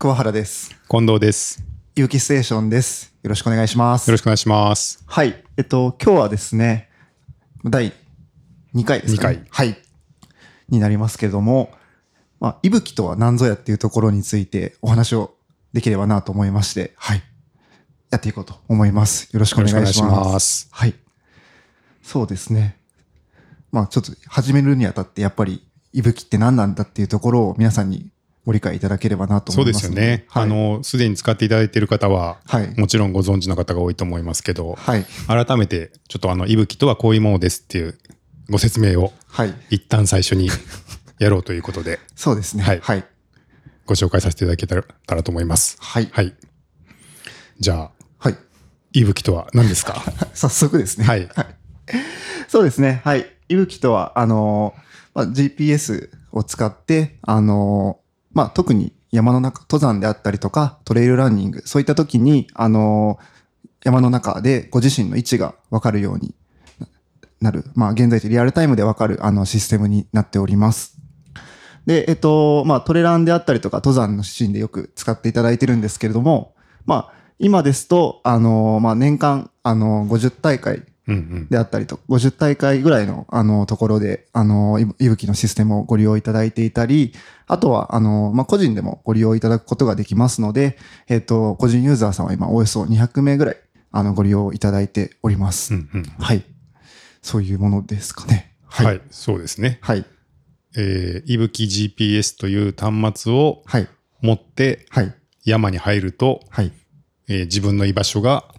桑原です。近藤です。ゆうきステーションです。よろしくお願いします。よろしくお願いします。はい。えっと、今日はですね、第2回ですか、ね。二はい。になりますけれども、まあ、いぶきとは何ぞやっていうところについてお話をできればなと思いまして、はい。やっていこうと思います。よろしくお願いします。よろしくお願いしますはい。そうですね。まあ、ちょっと始めるにあたって、やっぱり、いぶきって何なんだっていうところを皆さんにご理解いただければなとそうで思いますすので。よね。はい、あの、すでに使っていただいている方は、はいもちろんご存知の方が多いと思いますけど、はい。改めて、ちょっとあの、いぶきとはこういうものですっていうご説明をはい。一旦最初に やろうということで、そうですね。はいはい。ご紹介させていただけたらと思います。はい。はい。じゃあ、はい。いぶきとは何ですか？早速ですね。はいそうですね。はい。いぶきとは、あのー、まあ、GPS を使って、あのー、まあ、特に山の中、登山であったりとか、トレイルランニング、そういった時に、あのー、山の中でご自身の位置がわかるようになる。まあ、現在地リアルタイムでわかる、あの、システムになっております。で、えっと、まあ、トレランであったりとか、登山のシーンでよく使っていただいてるんですけれども、まあ、今ですと、あの、まあ、年間、あの、50大会。であったりと、50大会ぐらいの、あの、ところで、あの、いいぶきのシステムをご利用いただいていたり、あとは、あの、まあ、個人でもご利用いただくことができますので、えっ、と、個人ユーザーさんは今、およそ200名ぐらい、あの、ご利用いただいております。うんうん。はい。そういうものですかね。はい、そうですね。はい。えー、いぶき GPS という端末をはい。持ってはい。山に入ると、はい。えー自分の居場所がはい。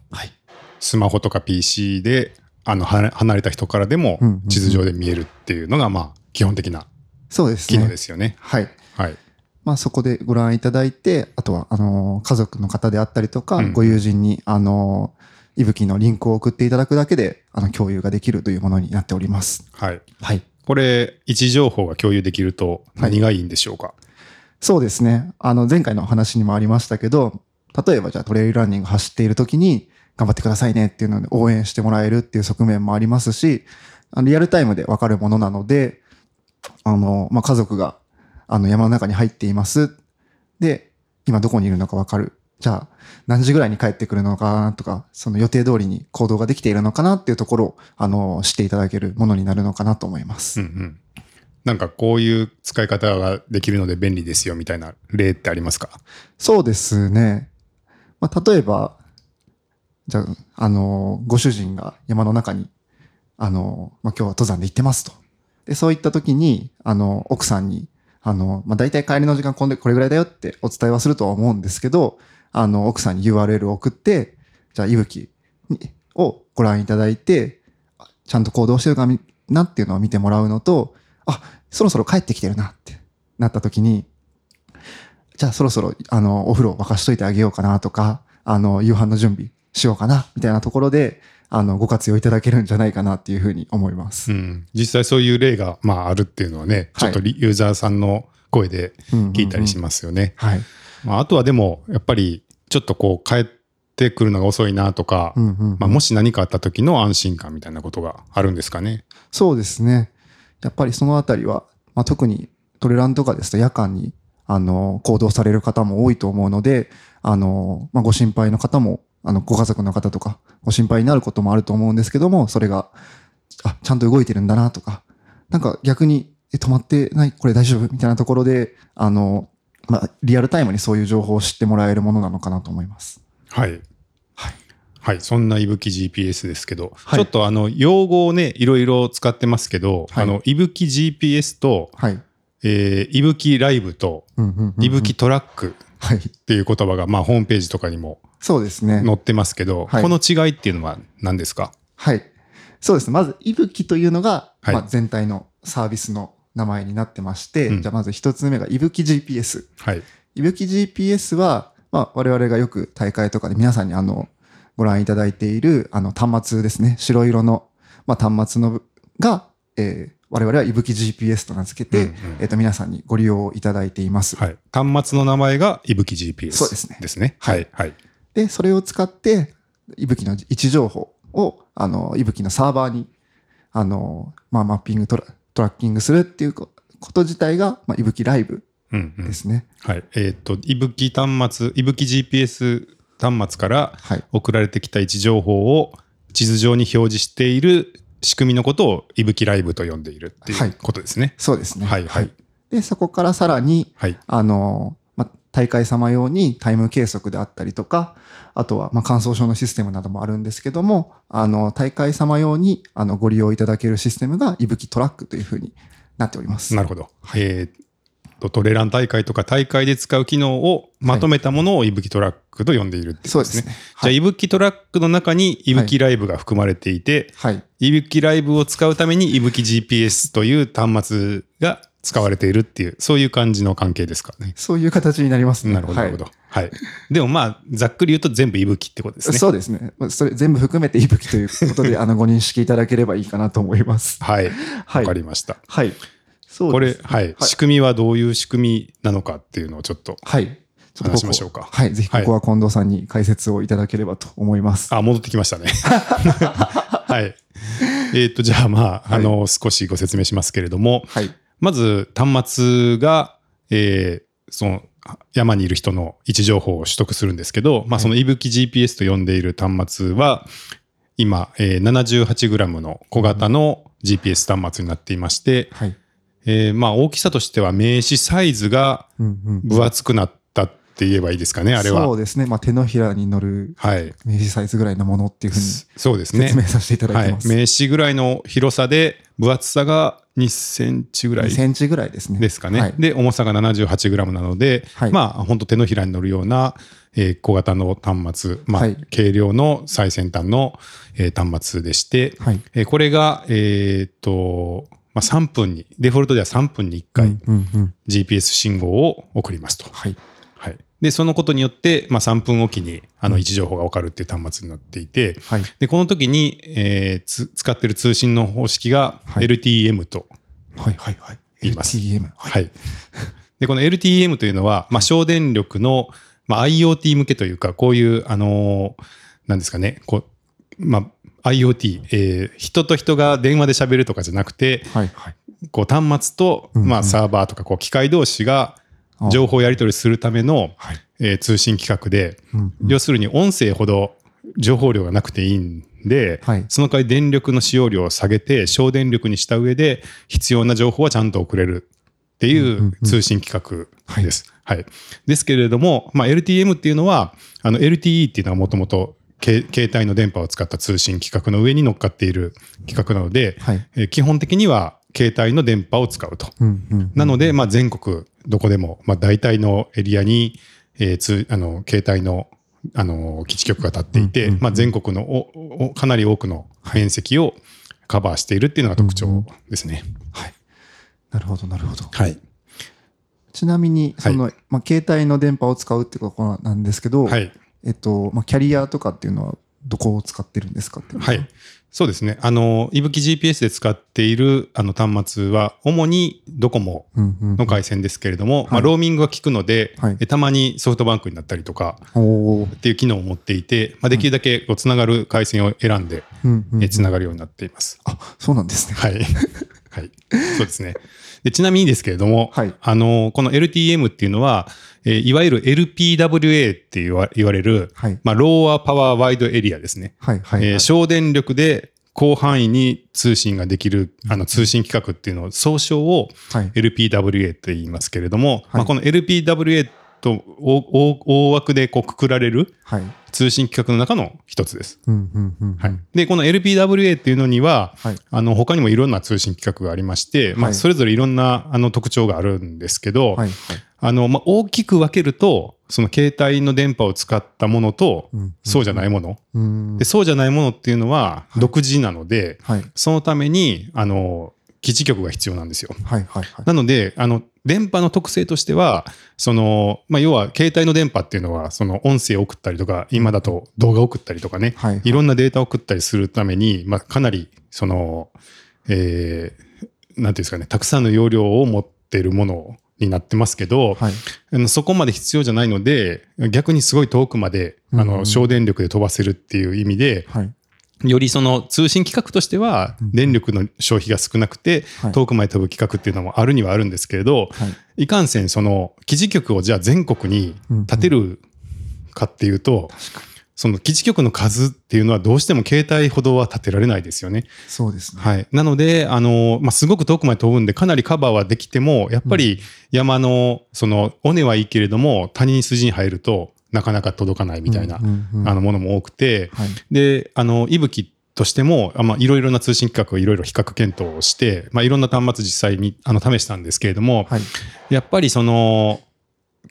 スマホとか PC であのは離れた人からでも地図上で見えるっていうのがまあ基本的なそうですね。機能ですよね。はい。はい。まあ、そこでご覧いただいて、あとは、あの、家族の方であったりとか、うんご友人に、あの、いぶきのリンクを送っていただくだけで、あの、共有ができるというものになっております。はい。はい。これ、位置情報が共有できると何がいいんでしょうか、そうですね。あの、前回の話にもありましたけど、例えばじゃあトレイルランニング走っている時に、頑張ってくださいねっていうので応援してもらえるっていう側面もありますし、あのリアルタイムでわかるものなので、あの、まあ、家族が、あの、山の中に入っています。で、今どこにいるのかわかる。じゃあ、何時ぐらいに帰ってくるのかなとか、その予定通りに行動ができているのかなっていうところを、あの、知っていただけるものになるのかなと思います。うんうん。なんかこういう使い方ができるので便利ですよみたいな例ってありますか？そうですね。まあ、例えば、じゃあ、あの、ご主人が山の中に、あの、まあ、今日は登山で行ってますと。で、そういった時に、あの、奥さんに、あの、まあ、大体帰りの時間こんでこれぐらいだよってお伝えはするとは思うんですけど、あの、奥さんに URL を送って、じゃあ、いぶきをご覧いただいて、ちゃんと行動してるかなっていうのを見てもらうのと、あ、そろそろ帰ってきてるなってなった時に、じゃあそろそろ、あの、お風呂沸かしといてあげようかなとか、あの、夕飯の準備しようかな、みたいなところで、あの、ご活用いただけるんじゃないかなっていうふうに思います。うん。実際そういう例がまああるっていうのはね、ちょっとリユーザーさんの声で聞いたりしまますよね。はい。まあ、あとはでも、やっぱりちょっとこう帰ってくるのが遅いなとか、うんうんうんまあ、もし何かあった時の安心感みたいなことがあるんですかね。そうですね。やっぱりそのあたりは、まあ、特にトレランとかですと夜間に、あの、行動される方も多いと思うので、あの、まあ、ご心配の方も、あの、ご家族の方とか、ご心配になることもあると思うんですけども、それが、あ、ちゃんと動いてるんだなとか、なんか逆に、え、止まってない？これ大丈夫？みたいなところで、あの、まあ、リアルタイムにそういう情報を知ってもらえるものなのかなと思います。はい。はい。はい。そんないぶき GPS ですけど、はいちょっとあの、用語をね、いろいろ使ってますけど、はいあの、いぶき GPS と、はい。えー、いぶきライブと、いぶきトラックはい。っていう言葉が、まあ、ホームページとかにもそうですね。載ってますけど、はいこの違いっていうのは何ですか？はい。そうです。まず、いぶきというのが、はいまあ、全体のサービスの名前になってまして、うんじゃあまず一つ目がいぶき GPS。はい。いぶき GPS は、まあ、我々がよく大会とかで皆さんにあの、ご覧いただいている、あの、端末ですね。白色の、まあ、端末のが、えー我々はいぶき GPS と名付けて、うんうんえっ、と、皆さんにご利用いただいています。はい。端末の名前がいぶき GPS。そうですねですね。はい。はい。で、それを使って、いぶきの位置情報を、あの、いぶきのサーバーに、あの、まあ、マッピングトラトラッキングするっていうここと自体が、まあ、いぶきライブうんうんですね。はい。えっ、と、いぶき端末、いぶき GPS 端末からはい。送られてきた位置情報を地図上に表示している仕組みのことをいぶきライブと呼んでいるってはいいうことですね。そうですね。はいはいで、そこからさらに、はい。あの、まあ、大会様用にタイム計測であったりとか、あとは、まあ、乾燥症のシステムなどもあるんですけども、あの、大会様用に、あの、ご利用いただけるシステムが、いぶきトラックというふうになっております。なるほど。えーと、トレラン大会とか大会で使う機能をまとめたものをいぶきトラックと呼んでいるってことですね。そうですね。じゃあ、はい。いぶきトラックの中にいぶきライブが含まれていて、はい。いぶきライブを使うためにいぶき GPS という端末が使われているっていう、そういう感じの関係ですかね。そういう形になりますね。なるほど、なはいるほど。はい。でもまあ、ざっくり言うと全部いぶきってことですね。そうですね。まあそれ全部含めていぶきということで、あの、ご認識いただければいいかなと思います。はい。わはいかりました。はい。そうこれ。はい、仕組みはどういう仕組みなのかっていうのをちょっと。はい。ちょっと話しましょうかはい。ぜひここは近藤さんに解説をいただければと思います。あ、戻ってきましたね。はい。えっ、と、じゃあまあ、あの、少しご説明しますけれども、はい。まず端末が、えーその山にいる人の位置情報を取得するんですけど、まあ、そのいぶき GPS と呼んでいる端末は、今、えー 78g の小型の GPS 端末になっていまして、はい。えーまあ、大きさとしては名刺サイズが。分厚くなったって言えばいいですかね、あれは。そうですね。まあ、手のひらに乗るはい。名刺サイズぐらいのものっていうふうにそうですね説。明させていただはいいてま。す。名刺ぐらいの広さで、分厚さが2センチぐら2いセンチぐらいですね。ですかね。はい。で、重さが 78g なので、はいまあ、本当手のひらに乗るような、えー小型の端末、まあ、はい軽量の最先端の、えー端末でして、はい。えーこれが、えーっと、まあ、3分に、デフォルトでは3分に1回。GPS 信号を送りますと。はい。はい。で、そのことによって、まあ、3分おきに、あの、位置情報がわかるっていう端末になっていて、はい。で、この時に、えーつ使ってる通信の方式がはい LTM とはい。はい。はい。言います LTM。は。はいい。で、この LTM というのは、まあ、省電力の、まあ、IoT 向けというか、こういう、あのーなんですかね、こう、まあ、IoT、えー人と人が電話で喋るとかじゃなくて、はい。はい。こう端末と、まあ、サーバーとか、こう、機械同士があ情報をやり取りするための、はい。えー通信規格で、うんうん要するに音声ほど情報量がなくていいんで、はいその代わり電力の使用量を下げて省電力にした上で必要な情報はちゃんと送れるっていう通信規格です。はいですけれども、まあ、LTM っていうのはあの LTE っていうのはもともと携帯の電波を使った通信規格の上に乗っかっている規格なので、はい。えー基本的には携帯の電波を使うと。なので、まあ、全国どこでも、まあ、大体のエリアに、えーつあの携帯のあの基地局が立っていて、うんうんうんまあ、全国のおおかなり多くの面積をカバーしているっていうのが特徴ですね。はい。なるほど、なるほど。はい。ちなみに、その、まあ、携帯の電波を使うってことなんですけど、はい。えっと、まあ、キャリアとかっていうのは、どこを使ってるんですかはい。そうですね。あの、いぶき GPS で使っているあの端末は、主にドコモ。の回線ですけれども、まあ、はいローミングが効くので、はいえたまにソフトバンクになったりとかっていう機能を持っていて、まあ、できるだけこうつながる回線を選んで、つながるようになっています。あ、そうなんですね。はい。はい。そうですね。でちなみにですけれども、はいあの、この LTM っていうのは、えーいわゆる LPWA って言わ言われる、はい。まあ、ローアパワーワイドエリアですね。はい。はい。えー省電力で広範囲に通信ができる、あの通信規格っていうのを、総称をはい。LPWA と言いますけれども、はいまあ、この LPWA と大枠でこうくくられるはい。通信規格の中の一つです。で、この LPWA っていうのには、はい。あの、他にもいろんな通信規格がありまして、まあ、はいそれぞれいろんな、あの、特徴があるんですけど、はい。あの、まあ、大きく分けると、その携帯の電波を使ったものと、うんそうじゃないもの。うんで、そうじゃないものっていうのは、い独自なので、はい。そのために、あの、基地局が必要なんですよ。はい。はい。はい。なので、あの、電波の特性としては、その、まあ、要は、携帯の電波っていうのは、その音声を送ったりとか、今だと動画を送ったりとかね、はい。いろんなデータを送ったりするために、まあ、かなり、その、えー、なんていうんですかね、たくさんの容量を持っているものになってますけど、はい。あのそこまで必要じゃないので、逆にすごい遠くまで、あの、省電力で飛ばせるっていう意味で、はい。よりその通信規格としてはうん電力の消費が少なくてはい遠くまで飛ぶ規格っていうのもあるにはあるんですけれど、はい。いかんせんその基地局をじゃあ全国に建てるかっていうと。その基地局の数っていうのはどうしても携帯ほどは建てられないですよね。そうですね。はい。なので、あの、まあ、すごく遠くまで飛ぶんで、かなりカバーはできても、やっぱり山の、その、尾根はいいけれども、谷に筋に入るとなかなか届かないみたいな、あの、ものも多くて、はい。で、あの、息吹としても、あまあ、いろいろな通信規格をいろいろ比較検討をして、まあ、いろんな端末実際にあの試したんですけれども、はい。やっぱりその、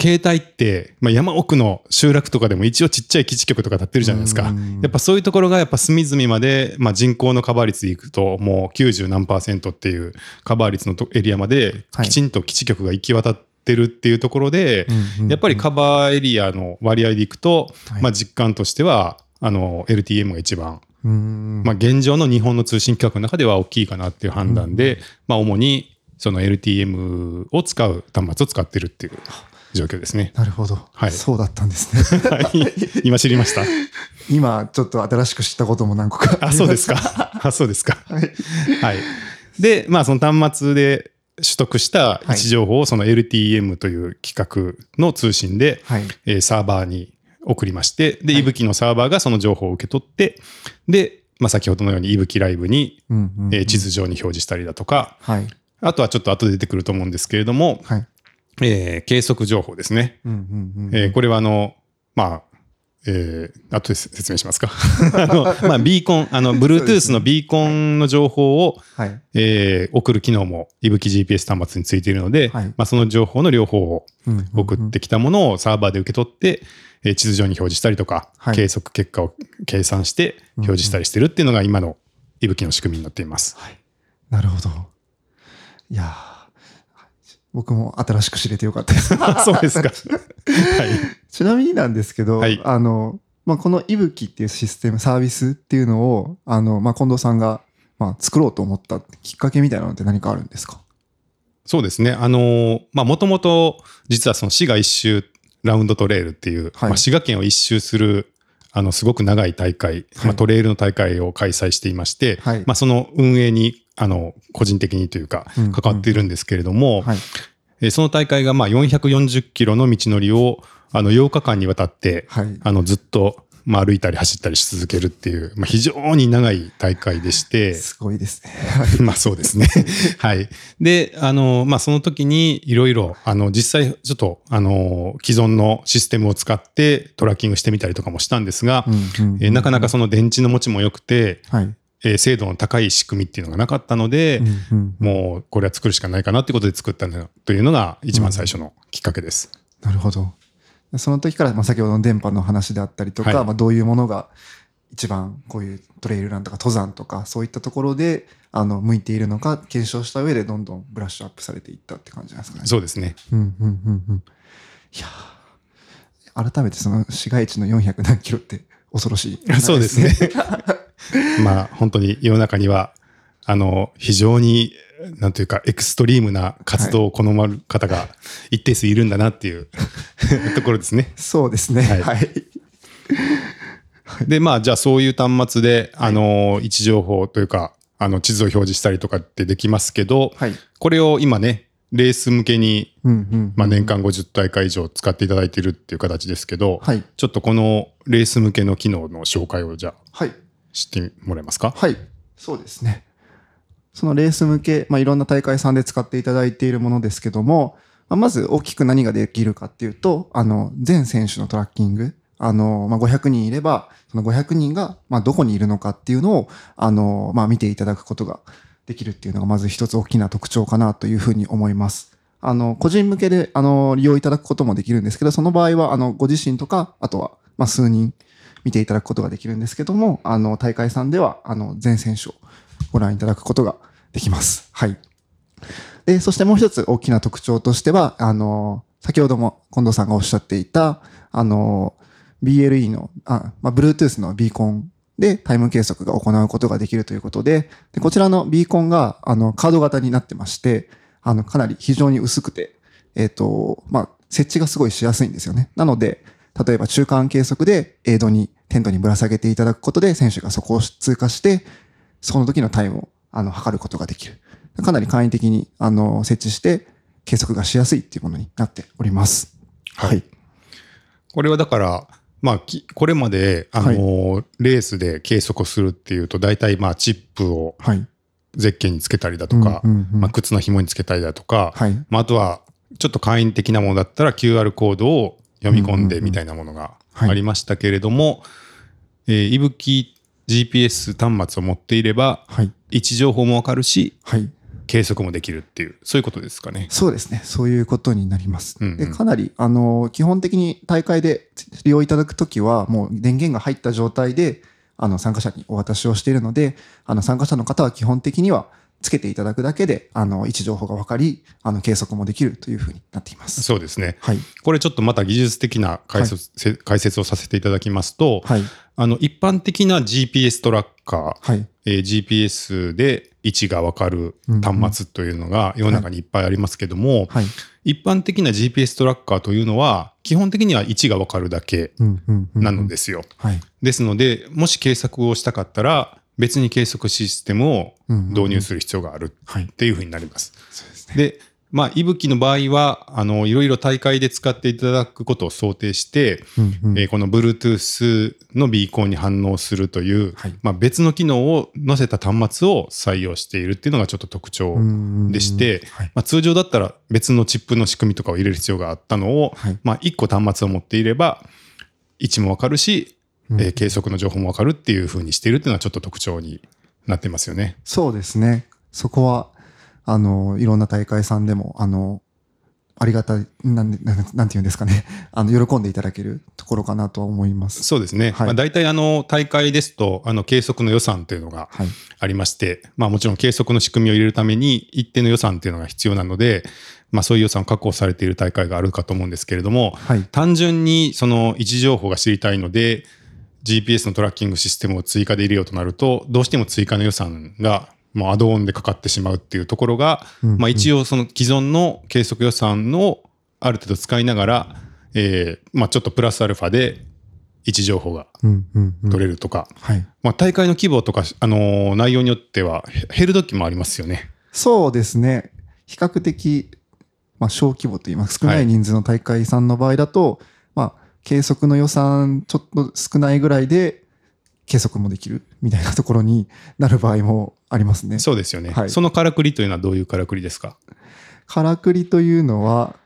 携帯って、まあ、山奥の集落とかでも一応ちっちゃい基地局とか立ってるじゃないですか。うんやっぱそういうところがやっぱ隅々まで、まあ、人口のカバー率でいくともう90何パーセントっていうカバー率のとエリアまではいきちんと基地局が行き渡ってるっていうところで、うんうんやっぱりカバーエリアの割合でいくと、はいまあ、実感としてはあの LTM が一番、うんまあ、現状の日本の通信規格の中では大きいかなっていう判断で、まあ、主にその LTM を使う端末を使ってるっていう状況ですね。なるほど。はいそうだったんですね。はい今知りました？今、ちょっと新しく知ったことも何個かあ、そうですか。あ、そうですか。はい。はい。で、まあ、その端末で取得した位置情報をその LTM という規格の通信で、はい。えーサーバーに送りまして、で、はいいぶきのサーバーがその情報を受け取って、で、まあ、先ほどのようにいぶきライブに、うんうんうんえー地図上に表示したりだとか、はい。あとはちょっと後で出てくると思うんですけれども、はい。えー計測情報ですね。うんうんうんえーこれはあの、まあ、えー、後で説明しますか。あの、まあ、ビーコン、あの、Bluetooth のビーコンの情報を、はい。えー送る機能も、いぶき GPS 端末についているので、はいまあ、その情報の両方を送ってきたものをサーバーで受け取って、えー地図上に表示したりとか、はい計測結果を計算して表示したりしてるっていうのが今のいぶきの仕組みになっています。なるほど。いやー僕も新しく知れてよかったです。そうですか。はい。ちなみになんですけど、はいあの、まあ、このいぶきっていうシステム、サービスっていうのを、あの、まあ、近藤さんが、まあ、作ろうと思ったきっかけみたいなのって何かあるんですか？そうですね。あのーまあ、もともと、実はその滋賀一周ラウンドトレイルっていう、はいまあ、滋賀県を一周する、あの、すごく長い大会、まあ、トレイルの大会を開催していまして、はいまあ、その運営に、あの、個人的にというかうん、関わっているんですけれども、その大会が、まあ、440キロの道のりを、あの、8日間にわたって、はい。あの、ずっと、まあ、歩いたり走ったりし続けるっていう、まあ、非常に長い大会でして、すごいですね。まあそうですね。はい。で、あの、まあその時にいろいろ、あの、実際ちょっと、あの、既存のシステムを使ってトラッキングしてみたりとかもしたんですが、うんうんうんえーなかなかその電池の持ちも良くて、はい。えー精度の高い仕組みっていうのがなかったので、うんうんもうこれは作るしかないかなってことで作ったのというのが一番最初のきっかけです。なるほど。その時から、まあ、先ほどの電波の話であったりとか、はいまあ、どういうものが一番こういうトレイルランとか登山とかそういったところであの向いているのか検証した上でどんどんブラッシュアップされていったって感じなんですかね。そうですね。うんうんうんうん。いやー改めてその市街地の400何キロって恐ろしい、そうですね。まあ本当に世の中には、あの、非常に、なんというか、エクストリームな活動を好まる方が一定数いるんだなっていう ところですね。そうですね。はいはい。で、まあ、じゃあそういう端末で、あの、位置情報というか、あの、地図を表示したりとかってできますけど、はい。これを今ね、レース向けに。まあ、年間50大会以上使っていただいているっていう形ですけど、はい。ちょっとこのレース向けの機能の紹介をじゃあはい。知ってもらえますか？はい。そうですね。そのレース向け、まあ、いろんな大会さんで使っていただいているものですけども、まあ、まず大きく何ができるかっていうと、あの、全選手のトラッキング。あの、まあ、500人いれば、その500人が、ま、どこにいるのかっていうのを、あの、まあ、見ていただくことができるっていうのが、まず一つ大きな特徴かなというふうに思います。あの、個人向けで、あの、利用いただくこともできるんですけど、その場合は、あの、ご自身とか、あとは、ま、数人見ていただくことができるんですけども、あの、大会さんでは、あの、全選手をご覧いただくことができます。はい。で、そしてもう一つ大きな特徴としては、あの、先ほども近藤さんがおっしゃっていた、あの、BLE の、あ、まあ、Bluetooth のビーコンでタイム計測が行うことができるということで、でこちらのビーコンが、あの、カード型になってまして、あの、かなり非常に薄くて、えっ、と、まあ、設置がすごいしやすいんですよね。なので、例えば中間計測でエイドにテントにぶら下げていただくことで、選手がそこを通過して、その時のタイムを、あの、測ることができる。かなり簡易的に、あの、設置して、計測がしやすいっていうものになっております。はいはい。これはだから、まあ、きこれまで、あのーレースで計測するっていうと、大体まあ、チップをはい。ゼッケンにつけたりだとか、うんうんうんまあ、靴の紐につけたりだとか、はい。まあ、あとは、ちょっと簡易的なものだったら QR コードを読み込んでみたいなものがはいありましたけれども、えー、いぶき GPS 端末を持っていれば、はい。位置情報もわかるし、はい。計測もできるっていう、そういうことですかね。そうですね。そういうことになります。うんうんでかなり、あの、基本的に大会で利用いただくときは、もう電源が入った状態で、あの、参加者にお渡しをしているので、あの、参加者の方は基本的には、つけていただくだけで、あの、位置情報が分かり、あの、計測もできるというふうになっています。そうですね。はい。これちょっとまた技術的な解説,せ、解説をさせていただきますと、はい。あの、一般的な GPS トラッカー、はい。えー GPS で位置がわかる端末というのが世の中にいっぱいありますけども、はい。一般的な GPS トラッカーというのは、基本的には位置がわかるだけうんうんうん。なのですよ。はい。ですので、もし計測をしたかったら、別に計測システムを導入する必要があるはい。っていうふうになります。でまあ、いぶきの場合は、あの、いろいろ大会で使っていただくことを想定して、うんうんえーこの Bluetooth のビーコンに反応するという、はいまあ、別の機能を載せた端末を採用しているっていうのがちょっと特徴でして、はい。まあ、通常だったら別のチップの仕組みとかを入れる必要があったのを、はいまあ、1個端末を持っていれば位置もわかるし、うんえー計測の情報もわかるっていうふうにしているっていうのはちょっと特徴になってますよね。そうですね。そこは、あの、いろんな大会さんでも、あの、ありがたい、なんで、なんなんていうんですかね。あの、喜んでいただけるところかなとは思います。そうですね。はいまあ、大体あの大会ですとあの計測の予算というのがはい。ありまして、まあもちろん計測の仕組みを入れるために一定の予算っていうのが必要なので、まあそういう予算を確保されている大会があるかと思うんですけれども、はい。単純にその位置情報が知りたいので、GPS のトラッキングシステムを追加で入れようとなると、どうしても追加の予算がもうアドオンでかかってしまうっていうところが、まあ一応その既存の計測予算をある程度使いながら、えーまあちょっとプラスアルファで位置情報がうんうんうん。取れるとか、はい。まあ、大会の規模とか、あのー内容によってはへ減る時もありますよね。そうですね。比較的、まあ、小規模といいますか、少なはいい人数の大会さんの場合だと、まあ、計測の予算ちょっと少ないぐらいで、計測もできるみたいなところになる場合もありますね。そうですよね。はいそのからくりというのはどういうからくりですか？からくりというのは、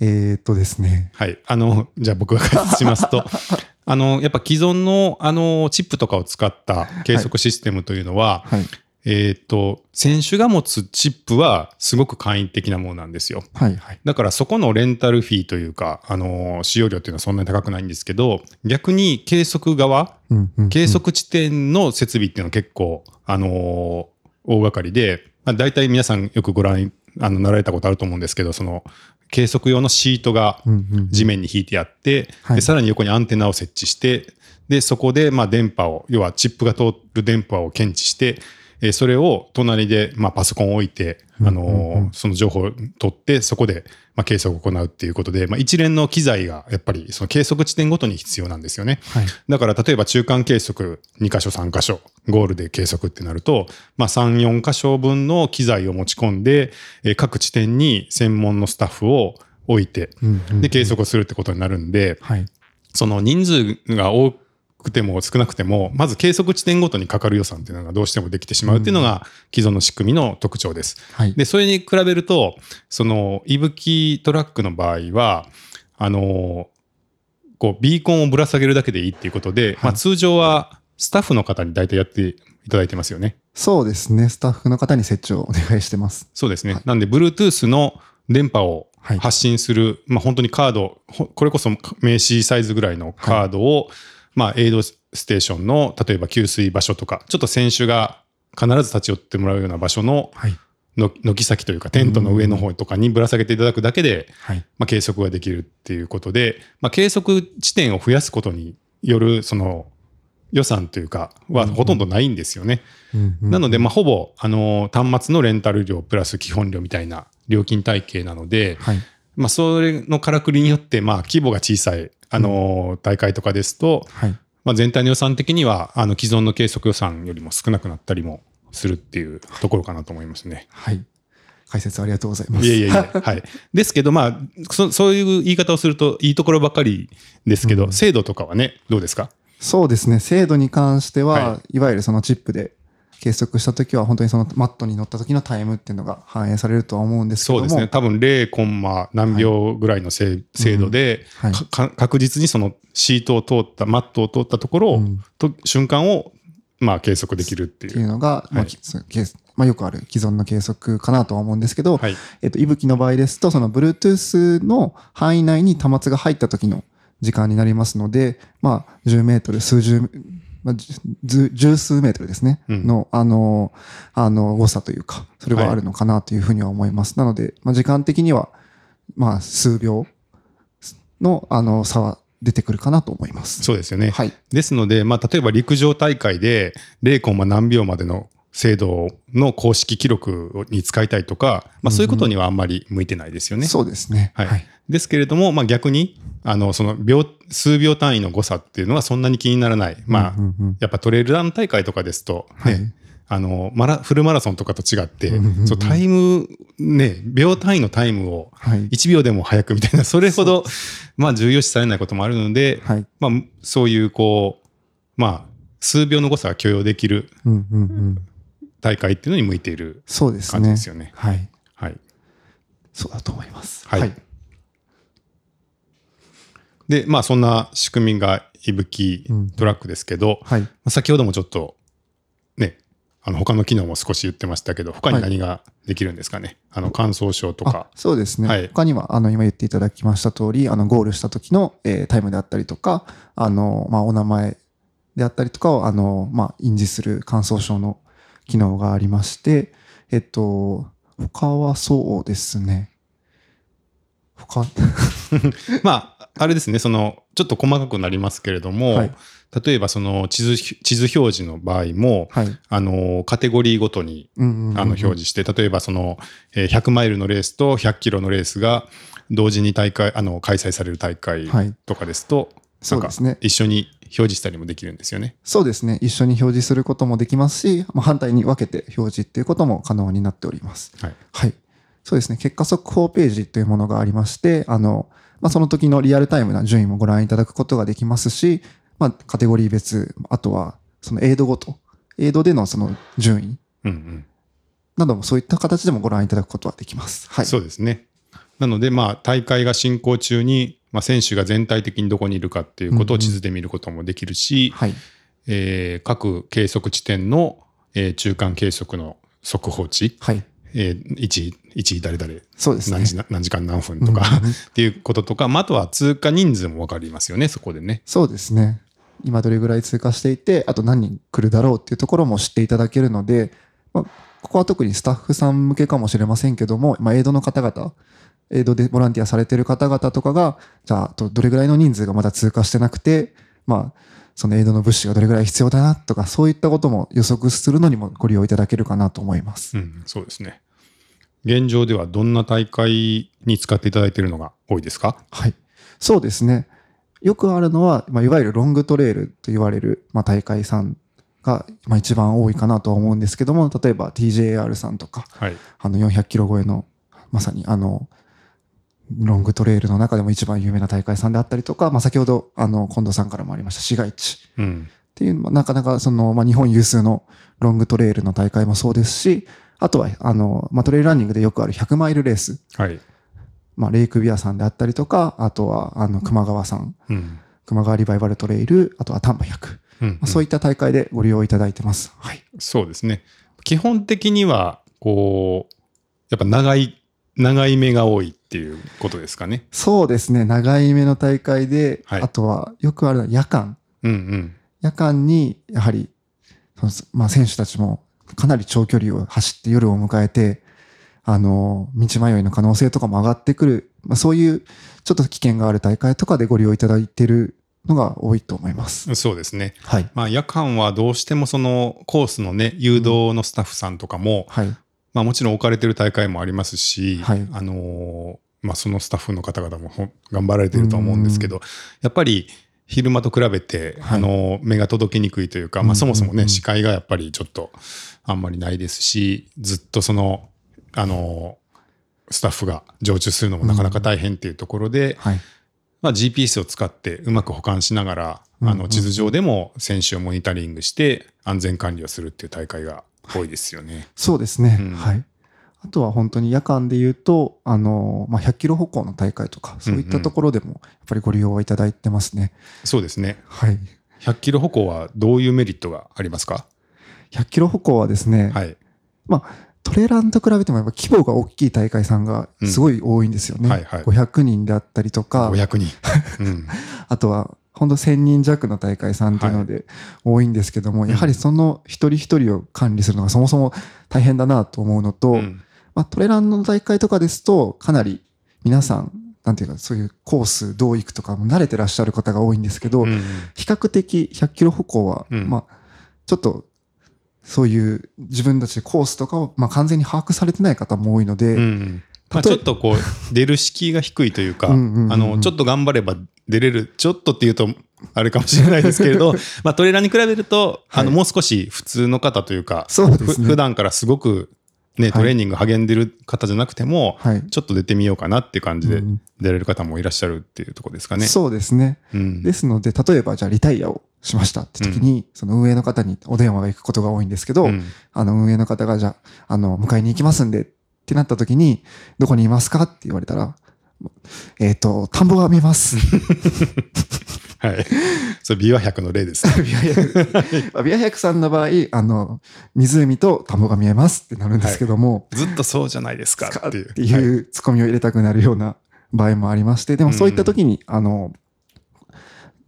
えーっとですね。はい。あの、じゃあ僕が解説しますと、あの、やっぱ既存の、あの、チップとかを使った計測システムというのは、はい。えっ、と、選手が持つチップはすごく簡易的なものなんですよ。はい。はい。だからそこのレンタルフィーというか、あの、使用料っていうのはそんなに高くないんですけど、逆に計測側、うんうんうん計測地点の設備っていうのは結構、あのー大掛かりで、まあ、大体皆さんよくご覧あのなられたことあると思うんですけどその計測用のシートがうんうんうん地面に引いてあって、はいでさらに横にアンテナを設置してでそこでまあ電波を要はチップが通る電波を検知してえーそれを隣でまあパソコンを置いて、あのーうんうんうんその情報を取ってそこでまあ計測を行うっていうことで、まあ、一連の機材がやっぱりその計測地点ごとに必要なんですよね。はい。だから例えば中間計測2箇所3箇所ゴールで計測ってなると、まあ、34箇所分の機材を持ち込んで、えー各地点に専門のスタッフを置いてうんうんうんで計測をするってことになるんではい。その人数が多くても少なくてもまず計測地点ごとにかかる予算っていうのがどうしてもできてしまうっていうのが既存の仕組みの特徴です。はい。で、それに比べると、その、いぶきトラックの場合は、あの、こう、ビーコンをぶら下げるだけでいいっていうことで、まあ通常はスタッフの方に大体やっていただいてますよね。そうですね。スタッフの方に設置をお願いしてます。そうですね。なんで、Bluetooth の電波をはい発信する、まあ本当にカード、ほこれこそ名刺サイズぐらいのカードを、まあエイドステーションの、例えば給水場所とか、ちょっと選手が必ず立ち寄ってもらうような場所のはい。の軒先というかテントの上の方とかにぶら下げていただくだけで、はい。まあ、計測ができるっていうことで、まあ、計測地点を増やすことによるその予算というかはほとんどないんですよね。うんうんなので、まあ、ほぼあの端末のレンタル料プラス基本料みたいな料金体系なので、はい。まあ、それのからくりによってまあ規模が小さいあの大会とかですと、はい。まあ、全体の予算的には、あの、既存の計測予算よりも少なくなったりもするっていうところかなと思いますね。はい。解説ありがとうございます。いやいやいや、はい。ですけど、まあそ、そういう言い方をするといいところばかりですけど、うん精度とかはね、どうですか？そうですね。精度に関しては、、はいわゆるそのチップで計測したときは、本当にそのマットに乗った時のタイムっていうのが反映されるとは思うんですけども。そうですね。多分0コンマ何秒ぐらいの精,、精度で、はいかか確実にそのシートを通った、マットを通ったところを、うんと瞬間を、まあ、計測できるってってい。いううのが、まあはいまあ、よくある既存の計測かなとは思うんですけど、はい。えっと、いぶきの場合ですと、その Bluetooth の範囲内に端末が入った時の時間になりますので、まあ、10メートル、数十、まあ、十数メートルですね、うんの、あの、あの、誤差というか、それはあるのかなというふうには思います。なので、まあ、時間的には、まあ、数秒の、あの、差は出てくるかなと思います。そうですよね。はい。ですので、まあ、例えば陸上大会で0コンマ何秒までの精度の公式記録に使いたいとか、まあ、そういうことにはあんまり向いてないですよね。そうですね。はいですけれども、まあ、逆にあのその秒数秒単位の誤差っていうのはそんなに気にならない、まあうんうんうんやっぱトレイルラン大会とかですと、ねはいあのマラフルマラソンとかと違って、うタイム、ね、秒単位のタイムをはい。1秒でも早くみたいな、それほど、まあ、重要視されないこともあるので、はい。まあ、そういうこう、まあ、数秒の誤差が許容できるうんうんうん。大会っていうのに向いている。感じですよね。はい。はい、そうだと思います。はいで、まあ、そんな仕組みがいぶきうんトラックですけど、はい。まあ先ほどもちょっと、ね、あの他の機能も少し言ってましたけど、他に何ができるんですかね？あの、乾燥症とあか。そうですね。はい他には、あの、今言っていただきました通り、あの、ゴールした時の、えータイムであったりとか、あの、まあ、お名前であったりとかを、あの、まあ、印字する乾燥症の機能がありまして、えっと、他はそうですね。他、まあ、あれですね、その、ちょっと細かくなりますけれども、はい。例えばその地図、地図表示の場合も、はい。あの、カテゴリーごとに、あの、表示して、例えばその、えー100マイルのレースと100キロのレースが同時に大会、あの、開催される大会はい。とかですと、そうですね。一緒に表示したりもできるんですよね。そうですね。一緒に表示することもできますし、まあ、反対に分けて表示っていうことも可能になっております。はい。はい。そうですね。結果速報ページというものがありまして、あの、まあ、その時のリアルタイムな順位もご覧いただくことができますし、まあ、カテゴリー別、あとは、そのエイドごと、エイドでのその順位うんうん。などもそういった形でもご覧いただくことはできます。はい。そうですね。なので、まあ、大会が進行中に、まあ、選手が全体的にどこにいるかっていうことを地図で見ることもできるし、はい。えー各計測地点の、えー中間計測の速報値、はい。えー、1位、1位誰々、そうですね何。時な何時間何分とか、うんうんっていうこととか、まあ、あとは通過人数も分かりますよね、そこでね。そうですね。今どれぐらい通過していて、あと何人来るだろうっていうところも知っていただけるので、まあ、ここは特にスタッフさん向けかもしれませんけども、まあ、エイドの方々、エイドでボランティアされてる方々とかが、じゃあ、どれぐらいの人数がまだ通過してなくて、まあ、そのエイドの物資がどれぐらい必要だなとか、そういったことも予測するのにもご利用いただけるかなと思います。うん、そうですね。現状ではどんな大会に使っていただいているのが多いですか？はい。そうですね。よくあるのは、まあ、いわゆるロングトレイルと言われる、まあ、大会さんが、まあ、一番多いかなとは思うんですけども、例えば TJR さんとか、はい。あの400キロ超えの、まさにあの、ロングトレイルの中でも一番有名な大会さんであったりとか、まあ、先ほど、あの、近藤さんからもありました市街地うん。っていう、まあなかなかその、まあ、日本有数のロングトレイルの大会もそうですし、あとは、あの、まあ、トレイルランニングでよくある100マイルレース、はい。まあ、レイクビアさんであったりとか、あとは、あの、熊川さん、うん。熊川リバイバルトレイル、あとは丹波100。うんまあそういった大会でご利用いただいてます。はい。そうですね。基本的には、こう、やっぱ長い、長い目が多いっていうことですかね。そうですね。長い目の大会で、はいあとはよくあるのは夜間。うんうん。夜間に、やはり、まあ、選手たちもかなり長距離を走って夜を迎えて、あの、道迷いの可能性とかも上がってくる、まあ、そういうちょっと危険がある大会とかでご利用いただいているのが多いと思います。そうですね。はい。まあ夜間はどうしてもそのコースのね、誘導のスタッフさんとかも、はい。まあもちろん置かれてる大会もありますし、はい。あのーまあそのスタッフの方々も頑張られてるとは思うんですけど、やっぱり昼間と比べて、はい。あの、目が届きにくいというか、まあうん。そもそもね、視界がやっぱりちょっとあんまりないですし、ずっとその、あの、スタッフが常駐するのもなかなか大変っていうところで、はい。まあ、GPS を使ってうまく保管しながら、うん。あの地図上でも選手をモニタリングして安全管理をするっていう大会が多いですよね。そうですね。うんはい。あとは本当に夜間で言うと、あの、まあ、100キロ歩行の大会とか、そういったところでも、やっぱりご利用はいただいてますね。そうですね。はい。100キロ歩行はどういうメリットがありますか？100キロ歩行はですね、はい。まあ、トレランと比べてもやっぱ規模が大きい大会さんがすごい多いんですよね。うんはいはい500人であったりとか、500人。うん。あとは、本当1000人弱の大会さんっていうので多いんですけども、やはりその一人一人を管理するのがそもそも大変だなと思うのと、うん。まあ、トレランの大会とかですと、かなり皆さん、なんていうか、そういうコースどう行くとかも慣れてらっしゃる方が多いんですけど、うん比較的100キロ歩行は、うん。まあ、ちょっと、そういう自分たちでコースとかを、まあ、完全に把握されてない方も多いので、うんまあ、ちょっとこう、出る敷居が低いというか、あの、ちょっと頑張れば出れる、ちょっとっていうと、あれかもしれないですけれど、まあトレーラーに比べると、あの、はいもう少し普通の方というか、そうですねふ普段からすごくね、はいトレーニング励んでる方じゃなくても、はい。ちょっと出てみようかなっていう感じでうん出られる方もいらっしゃるっていうところですかね。そうですね。うん。ですので、例えばじゃあリタイアをしましたって時に、その運営の方にお電話が行くことが多いんですけど、うんあの運営の方がじゃあ、あの、迎えに行きますんでってなった時に、どこにいますかって言われたら、えっ、と、田んぼが見えます。はい。それ、ビワ100の例ですね。ビア百ビア百さんの場合、あの、湖と田んぼが見えますってなるんですけども、ずっとそうじゃないですかっていう。っていうツッコミを入れたくなるような場合もありまして、でもそういった時に、あの、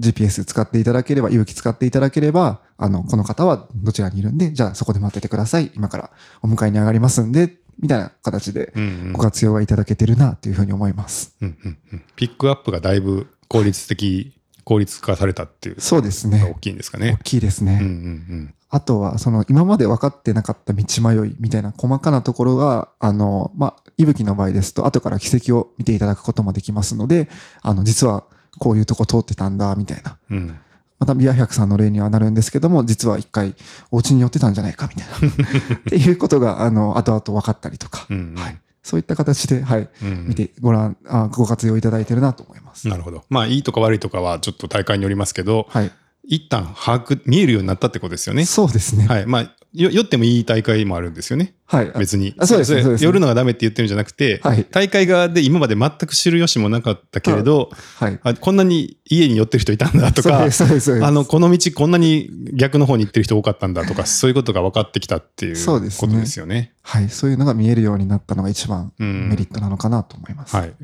GPS 使っていただければ、勇気使っていただければ、あの、この方はどちらにいるんで、じゃあそこで待っててください。今からお迎えに上がりますんで、みたいな形でうんうんご活用がいただけてるな、というふうに思います。うんうんうんピックアップがだいぶ効率的、効率化されたっていうそうですのが大ね。きいんですか大ね。きいですね。うんうんあとは、その、今まで分かってなかった道迷いみたいな細かなところが、あの、まあ、いぶきの場合ですと、後から軌跡を見ていただくこともできますので、あの、実はこういうとこ通ってたんだ、みたいな。うん。うんまた、ビア百さんの例にはなるんですけども、実は一回、お家に寄ってたんじゃないか、みたいな。っていうことが、あの、後々分かったりとか、うんうんはい。そういった形で、はい、うん見て、ご覧、あご活用いただいてるなと思います。なるほど。まあ、いいとか悪いとかはちょっと大会によりますけど、はい。一旦把握、見えるようになったってことですよね。そうですね。はい。まあ、よ酔ってもいい大会もあるんですよね。はい。別に。あそうですれそうです酔るのがダメって言ってるんじゃなくて、はい大会側で今まで全く知る由もなかったけれど、はい。あこんなに家に寄ってる人いたんだとかそうで、す、あの、この道こんなに逆の方に行ってる人多かったんだとか、そういうことが分かってきたっていうそうですねことですよね。はい。そういうのが見えるようになったのが一番うんメリットなのかなと思います。はい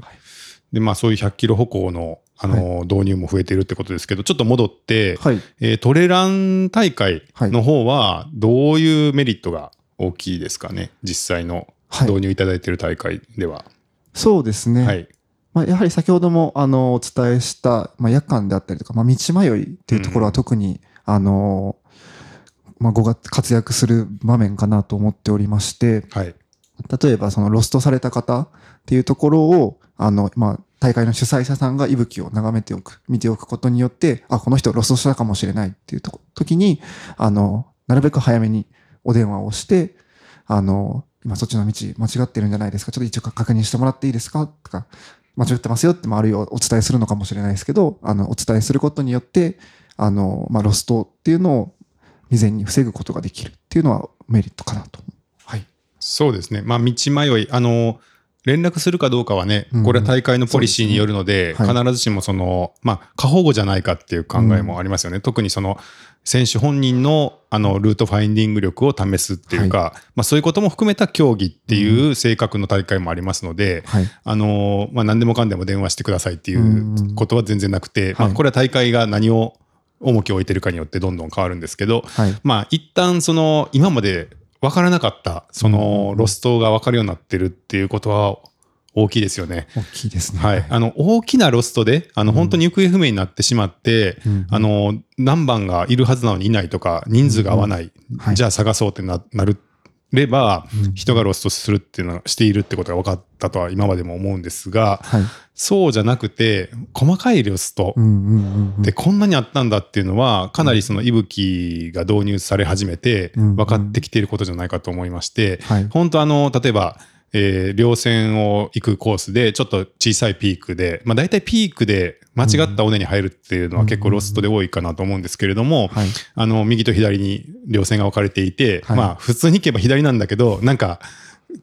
で、まあそういう100キロ歩行の、あの、導入も増えてるってことですけど、ちょっと戻って、はい。えートレラン大会の方は、どういうメリットが大きいですかね？実際のはい導入いただいている大会では。そうですね。はい。まあ、やはり先ほどもあのお伝えした、まあ、夜間であったりとか、まあ、道迷いっていうところは特に、あの、まあ、ごが活躍する場面かなと思っておりまして、はい。例えばそのロストされた方っていうところを、あの、まあ、大会の主催者さんが息吹を眺めておく、見ておくことによって、あ、この人ロストしたかもしれないっていうと時に、あの、なるべく早めにお電話をして、あの、今そっちの道間違ってるんじゃないですかちょっと一応確認してもらっていいですかとか、間違ってますよって、まあ、あるいはお伝えするのかもしれないですけど、あの、お伝えすることによって、あの、まあ、ロストっていうのを未然に防ぐことができるっていうのはメリットかなと。はい。そうですね。まあ、道迷い、あの、連絡するかどうかはねうん、これは大会のポリシーによるので、必ずしもその、まあ、過保護じゃないかっていう考えもありますよね。特にその、選手本人のあのルートファインディング力を試すっていうか、まあ、そういうことも含めた競技っていう性格の大会もありますので、はい。あのまあ、何でもかんでも電話してくださいっていうことは全然なくて、まあ、はいこれは大会が何を重きを置いてるかによってどんどん変わるんですけど、はい。まあ、一旦その今まで分からなかったそのロストが分かるようになってるっていうことは大きいですよね。大きいですね。はい。あの、大きなロストで、あの、本当に行方不明になってしまって、うん。あの、何番がいるはずなのにいないとか、人数が合わない、はい。じゃあ探そうってななるればうん人がロストするっていうのはしているってことが分かったとは今までも思うんですがはい。そうじゃなくて細かいロストうんうんうんうん。でこんなにあったんだっていうのはかなりその息吹が導入され始めてうん分かってきていることじゃないかと思いましてはい。本当あの例えばえー稜線を行くコースでちょっと小さいピークで、まあ、大体ピークで間違った尾根に入るっていうのは結構ロストで多いかなと思うんですけれども、はい。あの右と左に稜線が分かれていて、はい。まあ普通に行けば左なんだけどなんか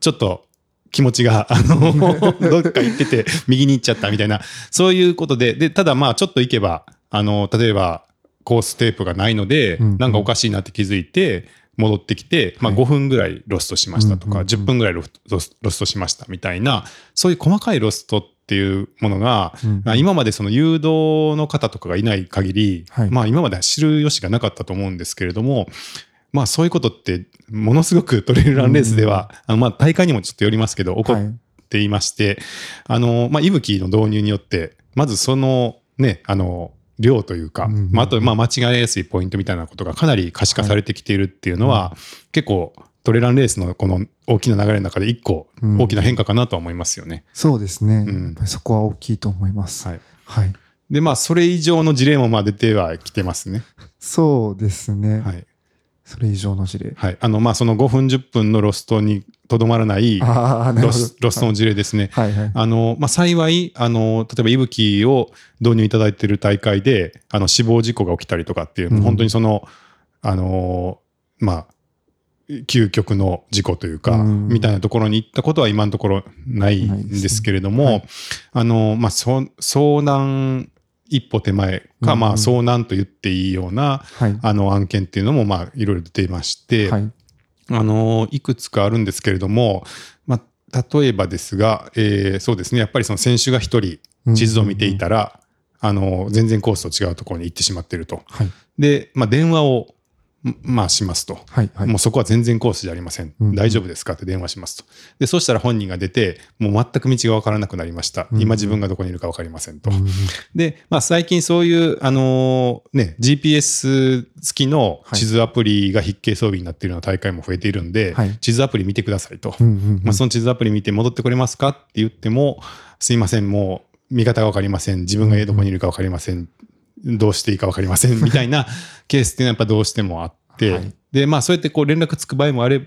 ちょっと気持ちがあの どっか行ってて右に行っちゃったみたいなそういうことででただまあちょっと行けばあの例えばコーステープがないので、うん。なんかおかしいなって気づいて戻ってきて、まあ、はい。5分ぐらいロストしましたとか、うんうんうん。10分ぐらいロストしましたみたいなそういう細かいロストっていうものが、うんまあ今までその誘導の方とかがいない限り、はい。まあ今までは知る由がなかったと思うんですけれども、まあそういうことってものすごくトレイルランレースでは、あのまあ大会にもちょっとよりますけど起こっはい。ていまして、あの、まあ、息吹の導入によって、まずそのね、あの、量というか、うんうんうんまあ、あと、まあ、間違いやすいポイントみたいなことがかなり可視化されてきているっていうのは、結構、トレランレースのこの大きな流れの中で一個うん大きな変化かなとは思いますよね。そうですね。うんそこは大きいと思います。はい。はい。で、まあ、それ以上の事例もまあ出てはきてますね。そうですね。はい。それ以上の事例。はい。あの、まあ、その5分10分のロストにとどまらないロス。ロストの事例ですね。はいはい。あの、まあ、幸い、あの、例えば、 IBUKI を導入いただいている大会で、あの、死亡事故が起きたりとかっていう、うん本当にその、あの、まあ、究極の事故というか、うんみたいなところに行ったことは今のところないんですけれども、あの、まあ、そ遭難一歩手前か、うんまあ、遭難と言っていいような、はい。あの、案件っていうのも、まあ、いろいろ出ていまして、はい。あの、いくつかあるんですけれども、まあ、例えばですが、えーそうですね、やっぱりその選手が一人地図を見ていたら、あの、全然コースと違うところに行ってしまっていると。はい。で、まあ、電話を、んまあ、しますと。はい。はい。もうそこは全然コースじゃありません。うん大丈夫ですかって電話しますと。で、そうしたら本人が出て、もう全く道が分からなくなりました。うん今自分がどこにいるか分かりませんと。うんで、まあ、最近そういう、あのーね、GPS 付きの地図アプリが必携装備になっているような大会も増えているんで、はい地図アプリ見てくださいと。うんうんうんまあ、その地図アプリ見て戻ってこれますかって言っても、すいません、もう見方が分かりません。自分がどこにいるか分かりません。どうしていいか分かりません。みたいな ケースっていうのはやっぱどうしてもあって、はいで、まあ、そうやってこう連絡つく場合もあれ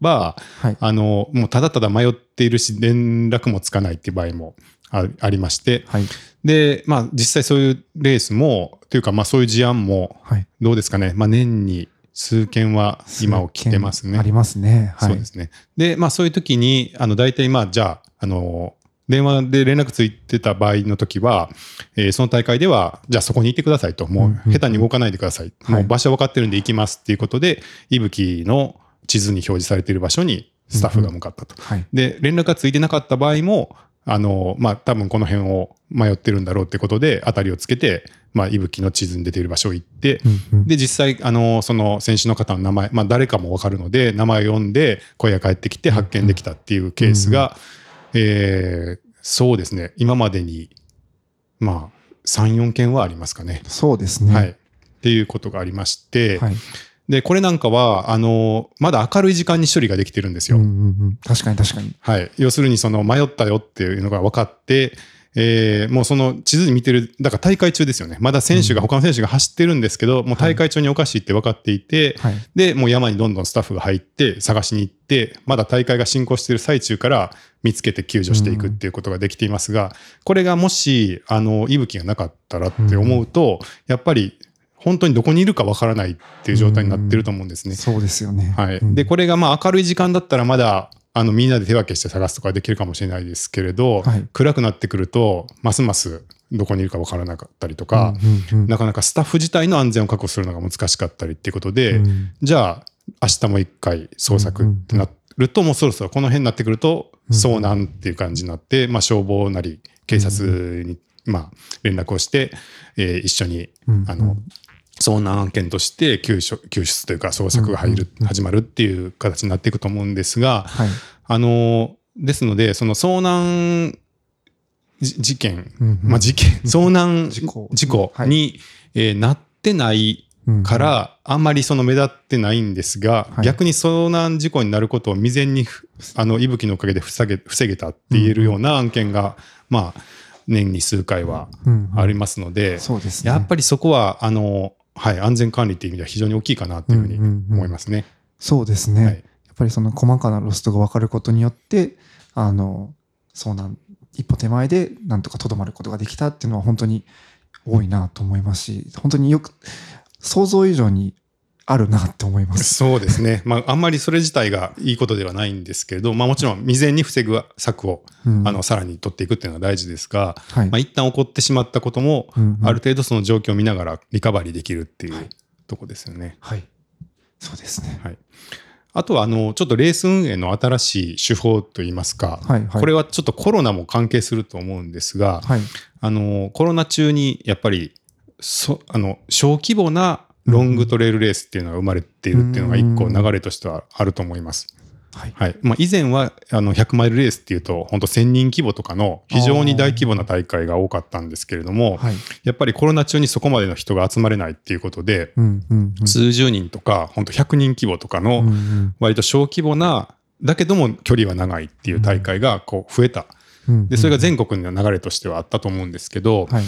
ば、はい。あの、もうただただ迷っているし、連絡もつかないっていう場合もあありまして、はい。で、まあ、実際そういうレースも、というか、まあ、そういう事案も、はい。どうですかね、まあ、年に数件は今起きてますね。ありますね。はい。そうですね。で、まあ、そういう時に、あの、大体、まあ、じゃあ、あの、電話で連絡ついてた場合の時は、えーその大会では、じゃあそこに行ってくださいと、もうんうんう下手に動かないでください。はいもう場所分かってるんで行きますっていうことで、いぶきの地図に表示されている場所にスタッフが向かったと。はい。で、連絡がついてなかった場合も、あの、まあ、多分この辺を迷ってるんだろうってことで、当たりをつけて、まあ、いぶきの地図に出ている場所を行って、うんうんで、実際、あの、その選手の方の名前、まあ、誰かもわかるので、名前を読んで、声が返ってきて発見できたっていうケースが、えーそうですね、今までに、まあ、3、4件はありますかね。そうですね。はい。っていうことがありまして、はい。で、これなんかは、あの、まだ明るい時間に処理ができてるんですよ。うんうんうん確かに確かに。はい。要するに、その迷ったよっていうのが分かって、えーもうその地図に見てる、だから大会中ですよね。まだ選手が、他の選手が走ってるんですけど、もう大会中におかしいって分かっていて、はい。で、もう山にどんどんスタッフが入って、探しに行って、まだ大会が進行している最中から見つけて救助していくっていうことができていますが、これがもし、あの、息吹がなかったらって思うと、やっぱり、本当にどこにいるか分からないっていう状態になってると思うんですね。そうですよね。はい。うんで、これがまあ明るい時間だったらまだ、あの、みんなで手分けして探すとかできるかもしれないですけれど、はい。暗くなってくると、ますますどこにいるか分からなかったりとか、うんうんうん。なかなかスタッフ自体の安全を確保するのが難しかったりっていうことで、うん。じゃあ、明日も一回捜索ってなると、もうそろそろこの辺になってくると、遭難っていう感じになって、まあ消防なり警察に、まあ連絡をして、えー一緒に、うん。あの、遭難案件として救出救出というか捜索が入る、始まるっていう形になっていくと思うんですが、はい。あの、ですので、その遭難じ事件、うんうん。まあ事件、遭難事故。事故はい。に、えーなってないうんから、あんまりその目立ってないんですが、はい。逆に遭難事故になることを未然にふ、あの、息吹のおかげで防げ、防げたって言えるような案件が、まあ、年に数回はうんうん。ありますので、そうですね。やっぱりそこは、あの、はい、安全管理っていう意味では非常に大きいかなというふうにうんうんうん思いますね。そうですね。はいやっぱりその細かなロストが分かることによって、あの、そうなん、一歩手前でなんとかとどまることができたっていうのは本当に多いなと思いますし、本当によく、想像以上にあるなって思います。そうですね。まあ、あんまりそれ自体がいいことではないんですけれど、まあもちろん未然に防ぐ策を、うんあの、さらに取っていくっていうのは大事ですが、はいまあ一旦起こってしまったことも、うんうんある程度その状況を見ながらリカバリーできるっていうとこですよね。はい。そうですね。はい。あとは、あの、ちょっとレース運営の新しい手法といいますか、はいはい。これはちょっとコロナも関係すると思うんですが、はい。あの、コロナ中にやっぱり、そあの、小規模なロングトレイルレースっていうのが生まれているっていうのが一個流れとしてはあると思います。はい。はい。まあ、以前は、あの、100マイルレースっていうと、本当1000人規模とかの非常に大規模な大会が多かったんですけれども、はい。やっぱりコロナ中にそこまでの人が集まれないっていうことで、うんうんうん。数十人とか、本当100人規模とかうんの、うん割と小規模な、だけども距離は長いっていう大会がこう増えた。うんで、それが全国の流れとしてはあったと思うんですけど、はい。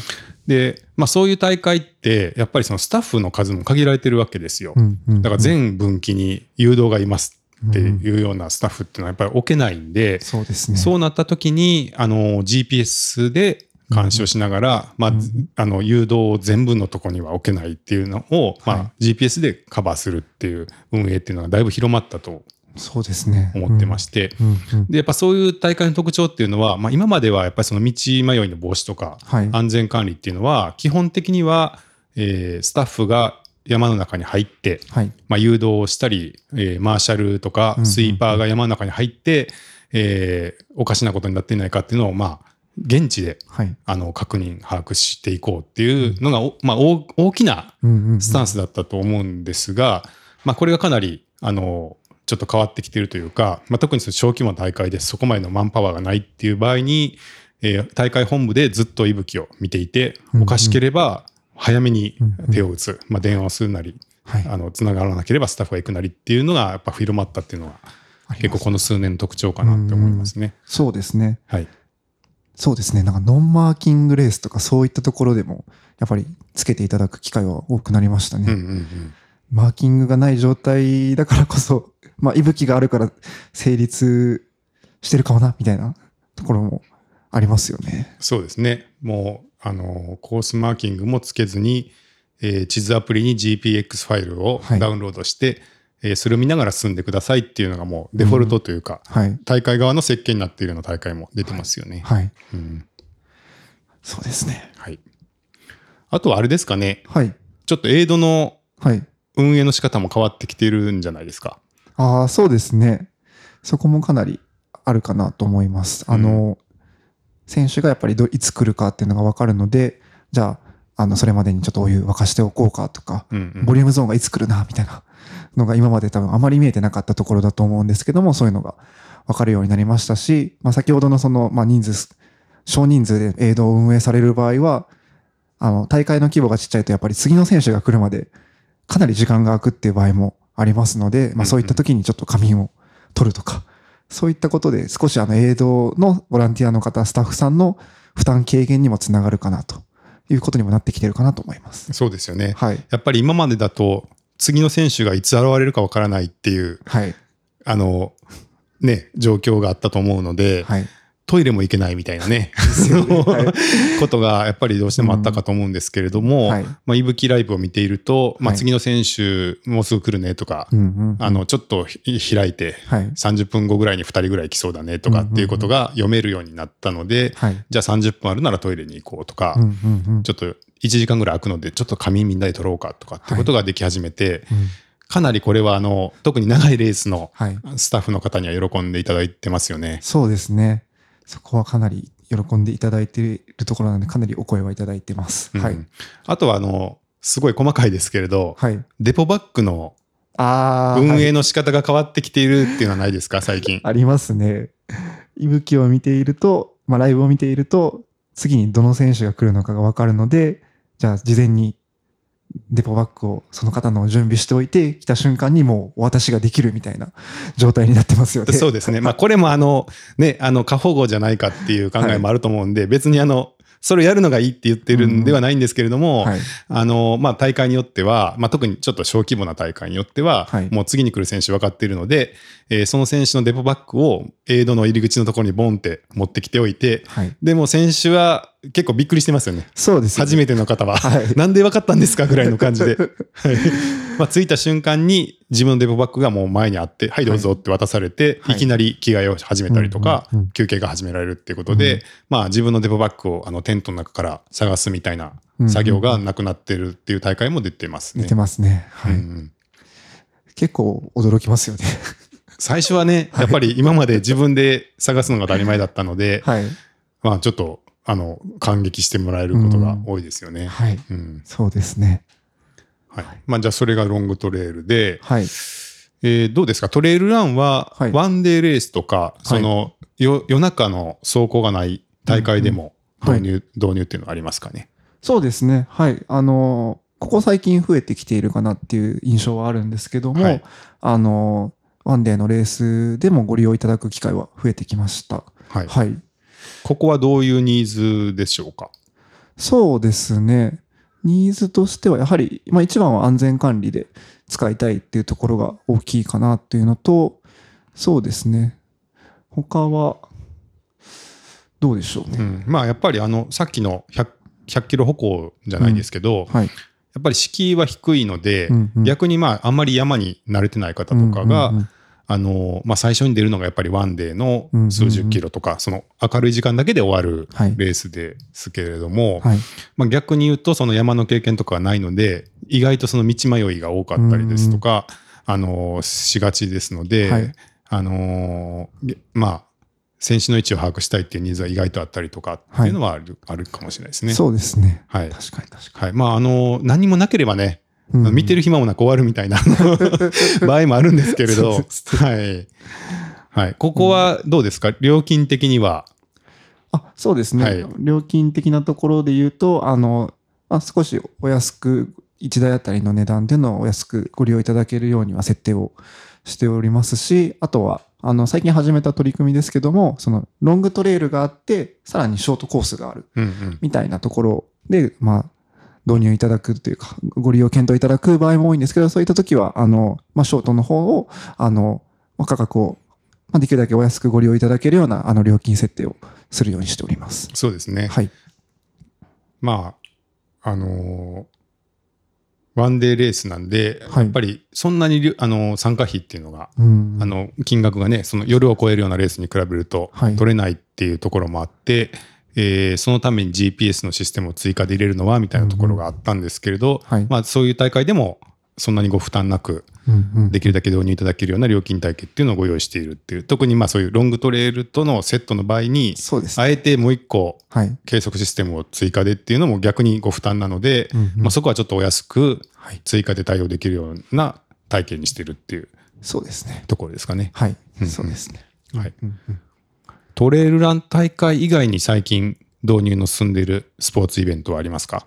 で、まあそういう大会って、やっぱりそのスタッフの数も限られてるわけですよ。だから全分岐に誘導がいますっていうようなスタッフっていうのはやっぱり置けないんで、そうですね。そうなった時に、あの、GPS で監視をしながら、まあ、あの、誘導を全部のとこには置けないっていうのを、まはあ、GPS でカバーするっていう運営っていうのがだいぶ広まったとそうですね。思ってまして、で、やっぱそういう大会の特徴っていうのは、まあ、今まではやっぱりその道迷いの防止とか、はい。安全管理っていうのは、基本的には、えースタッフが山の中に入って、はい。まあ、誘導をしたり、えーマーシャルとかスイーパーが山の中に入って、えーおかしなことになっていないかっていうのを、まあ、現地ではい。あの確認、把握していこうっていうのが、おまあ、大大きなスタンスだったと思うんですが、まあ、これがかなり、あの、ちょっと変わってきているというか、まあ、特にその小規模な大会でそこまでのマンパワーがないっていう場合に、えー大会本部でずっと息吹を見ていて、うんうんおかしければ早めにうんうん手を打つ、まあ、電話をするなり、はい。あの、つながらなければスタッフが行くなりっていうのがやっぱ広まったっていうのは、結構この数年の特徴かなって思いますね。そうですね。はい。そうですね。なんかノンマーキングレースとかそういったところでも、やっぱりつけていただく機会は多くなりましたね。うんうんうん。マーキングがない状態だからこそ、まあ、息吹があるから成立してるかもな、みたいなところもありますよね。そうですね。もう、あの、コースマーキングもつけずに、えー地図アプリに GPX ファイルをはいダウンロードして、えーそれを見ながら進んでくださいっていうのがもうデフォルトというか、はい。大会側の設計になっているような大会も出てますよね。はい。うんそうですね。はい。あとはあれですかね、はい。ちょっとエイドのはい。運営の仕方も変わってきてるんじゃないですか。ああ、そうですね。そこもかなりあるかなと思います。あの、選手がやっぱりどいつ来るかっていうのが分かるので、じゃあ、あの、それまでにちょっとお湯沸かしておこうかとか、うんうんボリュームゾーンがいつ来るな、みたいなのが今まで多分あまり見えてなかったところだと思うんですけども、そういうのが分かるようになりましたし、まあ先ほどのその、まあ人数、少人数でエイドを運営される場合は、あの、大会の規模がちっちゃいとやっぱり次の選手が来るまでかなり時間が空くっていう場合もありますので、まあそういった時にちょっと仮眠を取るとか、そういったことで少しあのエイドのボランティアの方、スタッフさんの負担軽減にもつながるかなということにもなってきてるかなと思います。そうですよね。はい。やっぱり今までだと、次の選手がいつ現れるかわからないっていう、はい。あの、ね、状況があったと思うので、はい。トイレも行けないみたいなね、は ことがやっぱりどうしてもあったかと思うんですけれども、はいまあ、いぶきライブを見ていると、まあ、はい次の選手もうすぐ来るねとか、うんうん。あの、ちょっとひ開いて、はい。30分後ぐらいに2人ぐらい来そうだねとかっていうことが読めるようになったので、はい。じゃあ30分あるならトイレに行こうとか、うんうんうん。ちょっと1時間ぐらい空くので、ちょっと仮眠みんなで取ろうかとかってことができ始めて、うんかなりこれはあの、特に長いレースのはい。スタッフの方には喜んでいただいてますよね。そうですね。そこはかなり喜んでいただいているところなので、かなりお声はいただいてます。はいうん。あとはあの、すごい細かいですけれど、はい。デポバッグの。運はい営の仕方が変わってきているっていうのはないですか、最近。ありますね。息吹を見ていると、まあ、ライブを見ていると、次にどの選手が来るのかがわかるので、じゃあ事前にデポバッグをその方の準備しておいて、来た瞬間にもうお渡しができるみたいな状態になってますよね。そうですね。まあ、これもあの、ね、あの、過保護じゃないかっていう考えもあると思うんで、別にあの、それをやるのがいいって言ってるんではないんですけれども、はい。あの、まあ、大会によっては、まあ、特にちょっと小規模な大会によっては、はいもう次に来る選手分かっているので、えーその選手のデポバッグをエイドの入り口のところにボンって持ってきておいて、はい。でも選手は結構びっくりしてますよね。そうですよね初めての方は、はいなんで分かったんですかぐらいの感じで。はいまあ、着いた瞬間に自分のデポバッグがもう前にあって、はい、どうぞって渡されて、はいい、きなり着替えを始めたりとか、うんうんうん休憩が始められるっていうことで、うんまあ自分のデポバッグをあのテントの中から探すみたいな作業がなくなってるっていう大会も出てますね。似てますね。はい。うん結構驚きますよね。最初はね、やっぱり今まで自分で探すのが当たり前だったので、はい。まあちょっと、あの、感激してもらえることが多いですよね。はい。うんそうですね。はい。まあじゃあそれがロングトレイルで、はい。えーどうですか？トレイルランははい、ワンデーレースとか、その、よ夜中の走行がない大会でもうんうん導入、導入っていうのはありますかね？そうですね。はい。あの、ここ最近増えてきているかなっていう印象はあるんですけども、はいあの、ワンデーのレースでもご利用いただく機会は増えてきました。はい。はい。ここはどういうニーズでしょうか？そうですね。ニーズとしては、やはり、まあ一番は安全管理で使いたいっていうところが大きいかなっていうのと、そうですね。他は、どうでしょうね。うん。まあやっぱりあの、さっきの100、100キロ歩行じゃないですけど、はい。やっぱり敷居は低いので、うんうん逆にまああんまり山に慣れてない方とかが、うんうんうんあの、まあ、最初に出るのがやっぱりワンデーの数十キロとか、その明るい時間だけで終わるはいレースですけれども、はい。まあ、逆に言うとその山の経験とかがないので、意外とその道迷いが多かったりですとか、あの、しがちですので、はいあの、げまあ、選手の位置を把握したいっていうニーズは意外とあったりとかっていうのはある,、あるかもしれないですね。そうですね。はい。確かに確かはい。まあ、あの、何もなければね、に。うん見てる暇もなく終わるみたいな 場合もあるんですけれど、はい。はい。ここはどうですか？料金的には。あそうですね、はい料金的なところで言うと、あの、まあ、少しお安く、1台あたりの値段でのお安くご利用いただけるようには設定をしておりますし、あとは、あの、最近始めた取り組みですけども、その、ロングトレイルがあって、さらにショートコースがある、うんうん。みたいなところで、まあ、導入いただくというか、ご利用検討いただく場合も多いんですけど、そういった時は、あの、まあ、ショートの方を、あの、まあ価格を、まあ、できるだけお安くご利用いただけるような、あの、料金設定をするようにしております。そうですね。はい。まあ、あのーワンデーレースなんで、はいやっぱりそんなにあのー参加費っていうのが、うんあの、金額がね、その夜を超えるようなレースに比べるとはい取れないっていうところもあって、えーそのために GPS のシステムを追加で入れるのはみたいなところがあったんですけれど、はいまあそういう大会でもそんなにご負担なくうんうんできるだけ導入いただけるような料金体系っていうのをご用意しているっていう、特にまあそういうロングトレイルとのセットの場合に、ね。あえてもう一個はい。計測システムを追加でっていうのも逆にご負担なので、うんうんまあ、そこはちょっとお安くはい。追加で対応できるような体験にしてるっていうそうですね。ところですかね。はいうん。そうですね。はい、うんうんトレイルラン大会以外に最近導入の進んでいるスポーツイベントはありますか？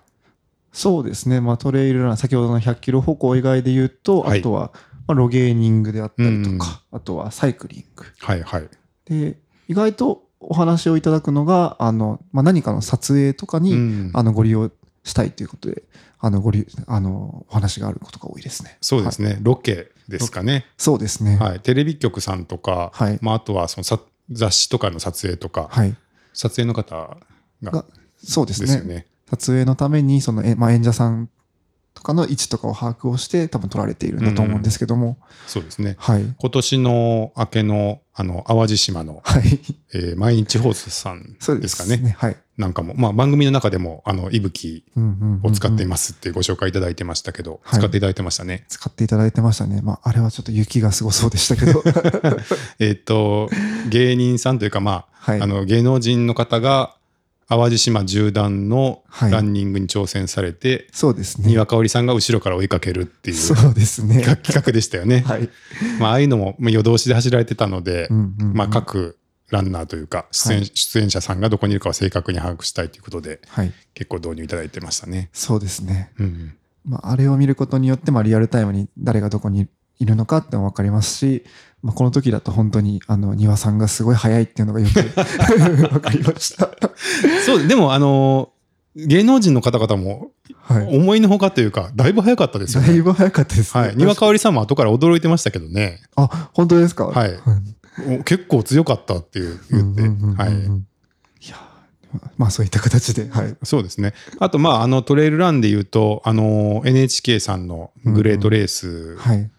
そうですね。まあ、トレイルラン、先ほどの100キロ歩行以外で言うと、はいあとは、まあ、ロゲーニングであったりとうんか、あとはサイクリング。はいはい。で、意外とお話をいただくのが、あの、まあ、何かの撮影とかに、うんあの、ご利用したいということで、あの、ご利、あの、お話があることが多いですね。そうですね、ロケですかね。そうですね。はい。テレビ局さんとか、はいまあ、あとはそのさ雑誌とかの撮影とか、はい。撮影の方ががそうですね。ね。撮影のために、その、えまあ、演者さんとかの位置とかを把握をして、多分撮られているんだと思うんですけども、そうですね。はい。今年の明けの、あの、淡路島の、はい。えー毎日放送さんそうでかね。ね。はい。なんかも、まあ番組の中でも、あの、いぶきうんうんうんうんを使っていますってご紹介いただいてましたけど、はい使っていただいてましたね。使っていただいてましたね。まあ、あれはちょっと雪がすごそうでしたけど。えっと、芸人さんというか、まあ、はいあの、芸能人の方が、淡路島縦断のはいランニングに挑戦されて、そうですね。丹羽香織さんが後ろから追いかけるっていうそうですね。企画でしたよね。はい。まあ、ああいうのもまあ夜通しで走られてたので、うんうんうんまあ、各ランナーというか出演、はい出演者さんがどこにいるかを正確に把握したいということで、はい。結構導入いただいてましたね。そうですね。うんまあ、あれを見ることによって、まあ、リアルタイムに誰がどこにいるのかっても分かりますし、まあ、この時だと本当に、あの、庭さんがすごい早いっていうのがよく 分かりました。そう、でもあの、芸能人の方々もはい。思いのほかというか、だいぶ早かったですよね。だいぶ早かったですね。はい。にわかおりさんも後から驚いてましたけどね。あ、本当ですか？はいお結構強かったっていう言って。うんうんうんうんはい。いや、まあそういった形で、はい。そうですね。あと、まあ、あの、トレイルランで言うと、あの、NHK さんのグレートレースはい。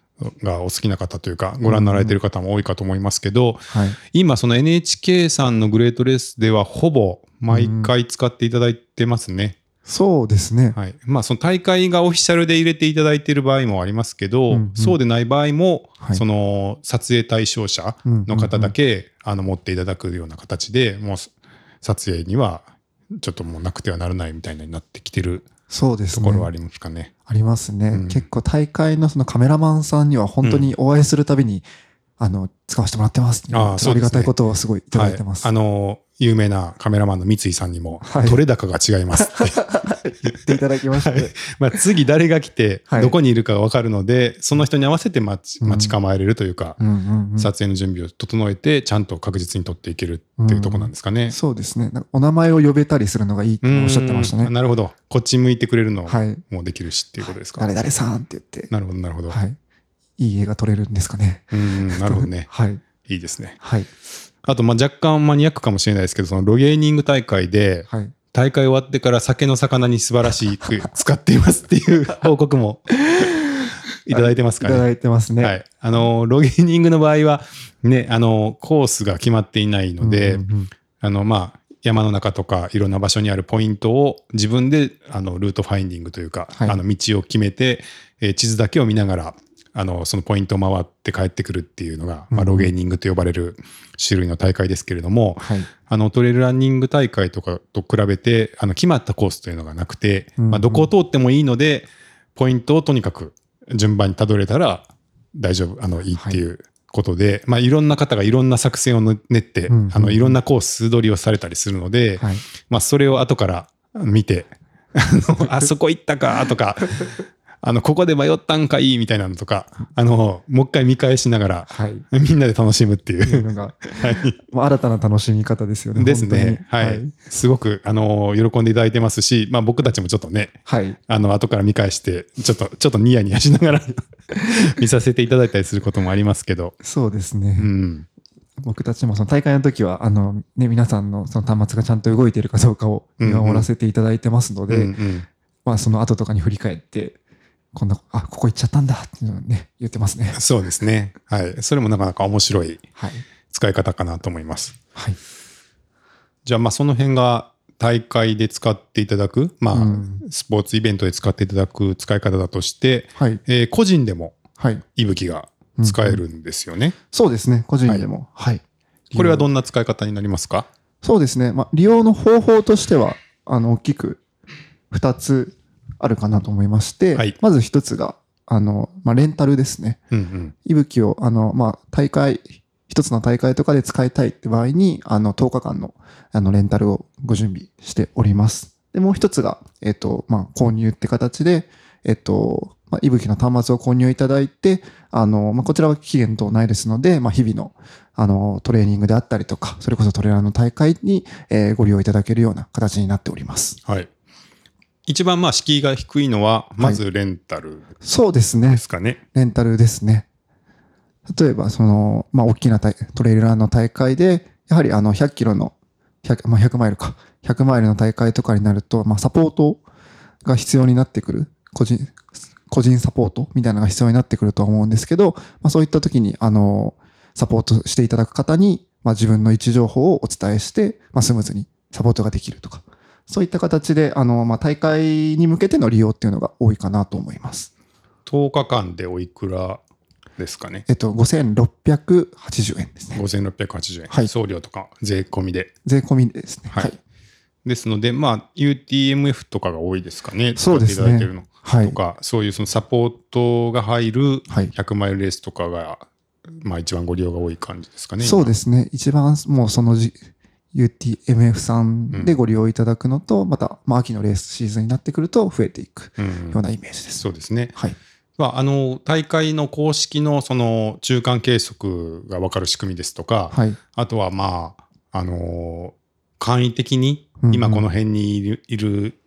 がお好きな方というか、ご覧になられてる方も多いかと思いますけど、はい。今、その NHK さんのグレートレースでは、ほぼ毎回使っていただいてますね。そうですね。はい。まあ、その大会がオフィシャルで入れていただいている場合もありますけど、うんうんそうでない場合も、はいその撮影対象者の方だけ、あの持っていただくような形で、もう撮影にはちょっともうなくてはならないみたいになってきてるそうですね。ところはありますかね。ありますね、うん結構大会のそのカメラマンさんには本当にお会いするたびに、あの、使わせてもらってます。あありがたいことをすごいいたはいだいてます。あの、有名なカメラマンの三井さんにも、はい取れ高が違いますって。言っていただきまして。まあ次誰が来て、はいどこにいるかが分かるので、その人に合わせて待ちうん待ち構えれるというか、うんうんうん撮影の準備を整えて、ちゃんと確実に撮っていけるっていうところなんですかね。そうですね。お名前を呼べたりするのがいいっておっしゃってましたね。うんなるほど。こっち向いてくれるのはい。もできるしっていうことですか。誰々さんって言って、なるほど、なるほど。はい。いい絵が撮れるんですかね。うん、なるほどね。はい。いいですね。はい。あと、まあ若干マニアックかもしれないですけど、そのロゲーニング大会で、はい。大会終わってから酒の魚に素晴らしく 使っていますっていう 報告もいただいてますかね。いただいてますね。はい。あの、ロゲーニングの場合は、ね、あの、コースが決まっていないので、うんうんうんあの、まあ、山の中とかいろんな場所にあるポイントを自分であのルートファインディングというか、はいあの道を決めて、えー地図だけを見ながらあのそのポイントを回って帰ってくるっていうのが、まあ、うんロゲーニングと呼ばれる種類の大会ですけれども、はい。あのトレイルランニング大会とかと比べてあの決まったコースというのがなくて、まあ、どこを通ってもいいのでポイントをとにかく順番にたどれたら大丈夫あのいいっていうことで、いまあ、いろんな方がいろんな作戦を練って、うんうんあのいろんなコース取りをされたりするので、はい。まあ、それを後から見てあそこ行ったかとかあのここで迷ったんかいいみたいなのとかあのもう一回見返しながらはい。みんなで楽しむっていうい うのが、まあ、新たな楽しみ方ですよね。ですね。はい。すごく、あの、喜んでいただいてますし、まあ僕たちもちょっとね、はい。あの、後から見返して、ちょっと、ちょっとニヤニヤしながら 見させていただいたりすることもありますけど、そうですね。うん。僕たちもその大会の時は、あの、ね、皆さんのその端末がちゃんと動いているかどうかを見守らせていただいてますので、まあその後とかに振り返って、こんな、あ、ここ行っちゃったんだっていうのをね、言ってますね。そうですね。はい。それもなかなか面白いはい。使い方かなと思います。はい。じゃあ、まあその辺が大会で使っていただく、まあ、うんスポーツイベントで使っていただく使い方だとして、はい。えー個人でもはい。いぶきが使えるんですよね。そうですね。個人でも。はい。これはどんな使い方になりますか？そうですね。まあ、利用の方法としては、あの、大きく2つあるかなと思いまして、はいまず1つが、あの、まあ、レンタルですね。うんうん。いぶきを、あの、まあ、大会、一つの大会とかで使いたいって場合に、あの、10日間の、あの、レンタルをご準備しております。で、もう一つが、えっと、まあ、購入って形で、えっと、まあ、いぶきの端末を購入いただいて、あの、まあ、こちらは期限等ないですので、まあ、日々の、あの、トレーニングであったりとか、それこそトレーラーの大会に、えーご利用いただけるような形になっております。はい。一番まあ敷居が低いのは、まずレンタルそうですねで。すかね。レンタルですね。例えば、その、まあ、大きな大トレイルランの大会で、やはりあの、100キロの、100, まあ、100マイルか、100マイルの大会とかになると、まあ、サポートが必要になってくる、個人、個人サポートみたいなのが必要になってくるとは思うんですけど、まあ、そういった時に、あの、サポートしていただく方に、まあ、自分の位置情報をお伝えして、まあ、スムーズにサポートができるとか、そういった形で、あの、まあ、大会に向けての利用っていうのが多いかなと思います。10日間でおいくらですかね？えっと、5680円ですね。5680円。はい送料とか税込みで。税込みですね。はいはい。ですので、まあ、UTMF とかが多いですかね？そうですね使っていただいてるの。はいとか、そういうそのサポートが入るはい100マイルレースとかが、まあ一番ご利用が多い感じですかね。。そうですすね。一番もうそのじ、UTMF さんでご利用いただくのと、また、まあ、秋のレースシーズンになってくると増えていくうんようなイメージです。そうですね。はい。まあ、あの大会の公式のその中間計測が分かる仕組みですとか、はい。あとはまあ、あの簡易的にうんうん今この辺にいる,、いる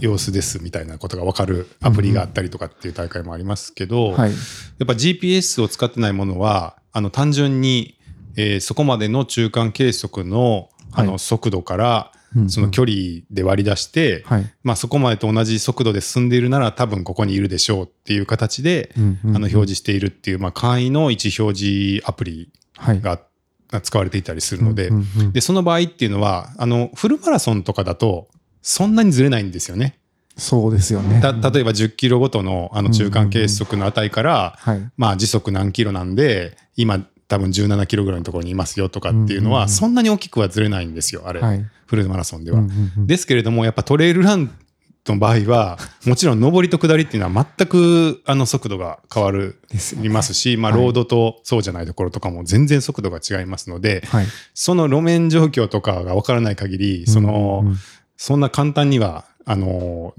様子ですみたいなことが分かるアプリがあったりとかっていう大会もありますけど、はい。やっぱ GPS を使ってないものはあの単純に、えーそこまでの中間計測のあのはい速度からうんうんその距離で割り出して、はい。まあ、そこまでと同じ速度で進んでいるなら多分ここにいるでしょうっていう形で、うんうんうんあの表示しているっていう、まあ、簡易の位置表示アプリはい。がが使われていたりするので、うんうんうんでその場合っていうのはあのフルマラソンとかだとそんなにずれないんですよね。そうですよね。た例えば10キロごとのあの中間計測の値から、はい。まあ、時速何キロなんで今多分17キロぐらいのところにいますよとかっていうのは、そんなに大きくはずれないんですよあれ、はい。フルマラソンでは。ですけれどもやっぱトレイルランの場合はもちろん上りと下りっていうのは全くあの速度が変わるいますし、まあ、はいロードとそうじゃないところとかも全然速度が違いますので、はい。その路面状況とかが分からない限りその、そんな簡単にはあの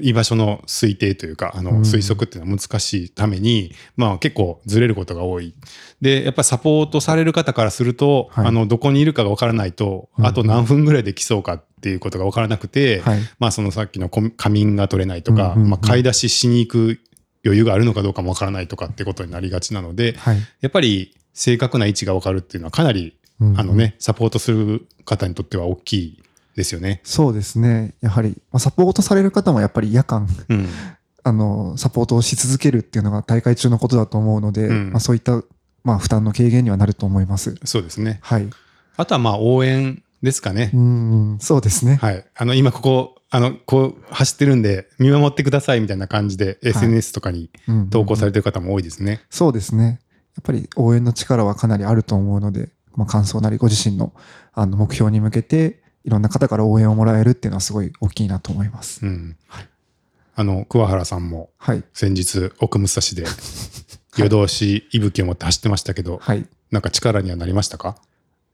居場所の推定というかあのうん推測っていうのは難しいために、まあ、結構ずれることが多い。でやっぱりサポートされる方からすると、はいあのどこにいるかが分からないと、うんあと何分ぐらいで来そうかっていうことが分からなくて、はい。まあ、そのさっきの仮眠が取れないとか、うんうんうんまあ、買い出ししに行く余裕があるのかどうかも分からないとかってことになりがちなのではい。やっぱり正確な位置が分かるっていうのはかなり、うんうんあのね、サポートする方にとっては大きいですよね。そうですね。やはり、まあサポートされる方もやっぱり夜間、うんあの、サポートをし続けるっていうのが大会中のことだと思うので、うんまあそういった、まあ負担の軽減にはなると思います。そうですね。はい。あとはまあ応援ですかねう。ん、そうですね。はい。あの、今ここ、あの、こう走ってるんで見守ってくださいみたいな感じで SNS とかにうんうん投稿されてる方も多いですね。そうですね。やっぱり応援の力はかなりあると思うので、まあ、感想なりご自身のあの目標に向けて、いろんな方から応援をもらえるっていうのはすごい大きいなと思います。うん。あの、桑原さんもはい。先日奥武蔵で夜通し息吹を持って走ってましたけど、はい。なんか力にはなりましたか？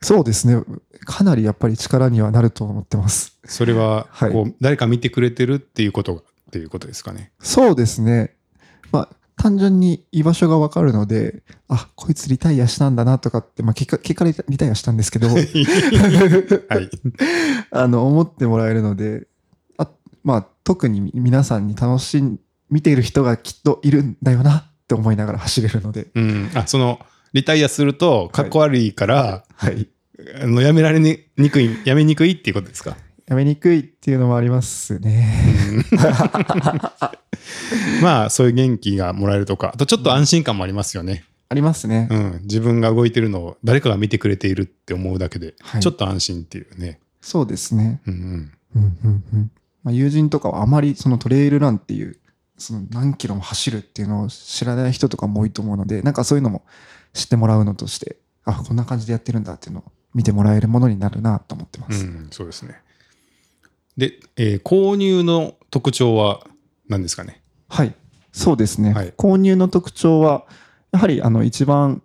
そうですね。かなりやっぱり力にはなると思ってます。それははいこう、誰か見てくれてるっていうことがっていうことですかね。そうですね。まあ、単純に居場所がわかるので、あ、こいつリタイアしたんだなとかって、まあ、結果、結果リタリタイアしたんですけど、はい。あの、思ってもらえるので、あまあ、特に皆さんに楽しん、見ている人がきっといるんだよなって思いながら走れるので、うん。あ、その、リタイアすると、かっこ悪いから、はい。あのやめられにくい、やめにくいっていうことですか？やめにくいっていうのもありますね。まあ、そういう元気がもらえるとか、あとちょっと安心感もありますよね。ありますね。うん。自分が動いてるのを誰かが見てくれているって思うだけで、はいちょっと安心っていうね。そうですね。うんうんうんうんまあ、友人とかはあまりそのトレイルランっていう、その何キロも走るっていうのを知らない人とかも多いと思うので、なんかそういうのも知ってもらうのとして、あ、こんな感じでやってるんだっていうのを見てもらえるものになるなと思ってまうん。うす。ん、そうですね。で、えー購入の特徴は何ですかね？はい。そうですね。はい購入の特徴は、やはりあの一番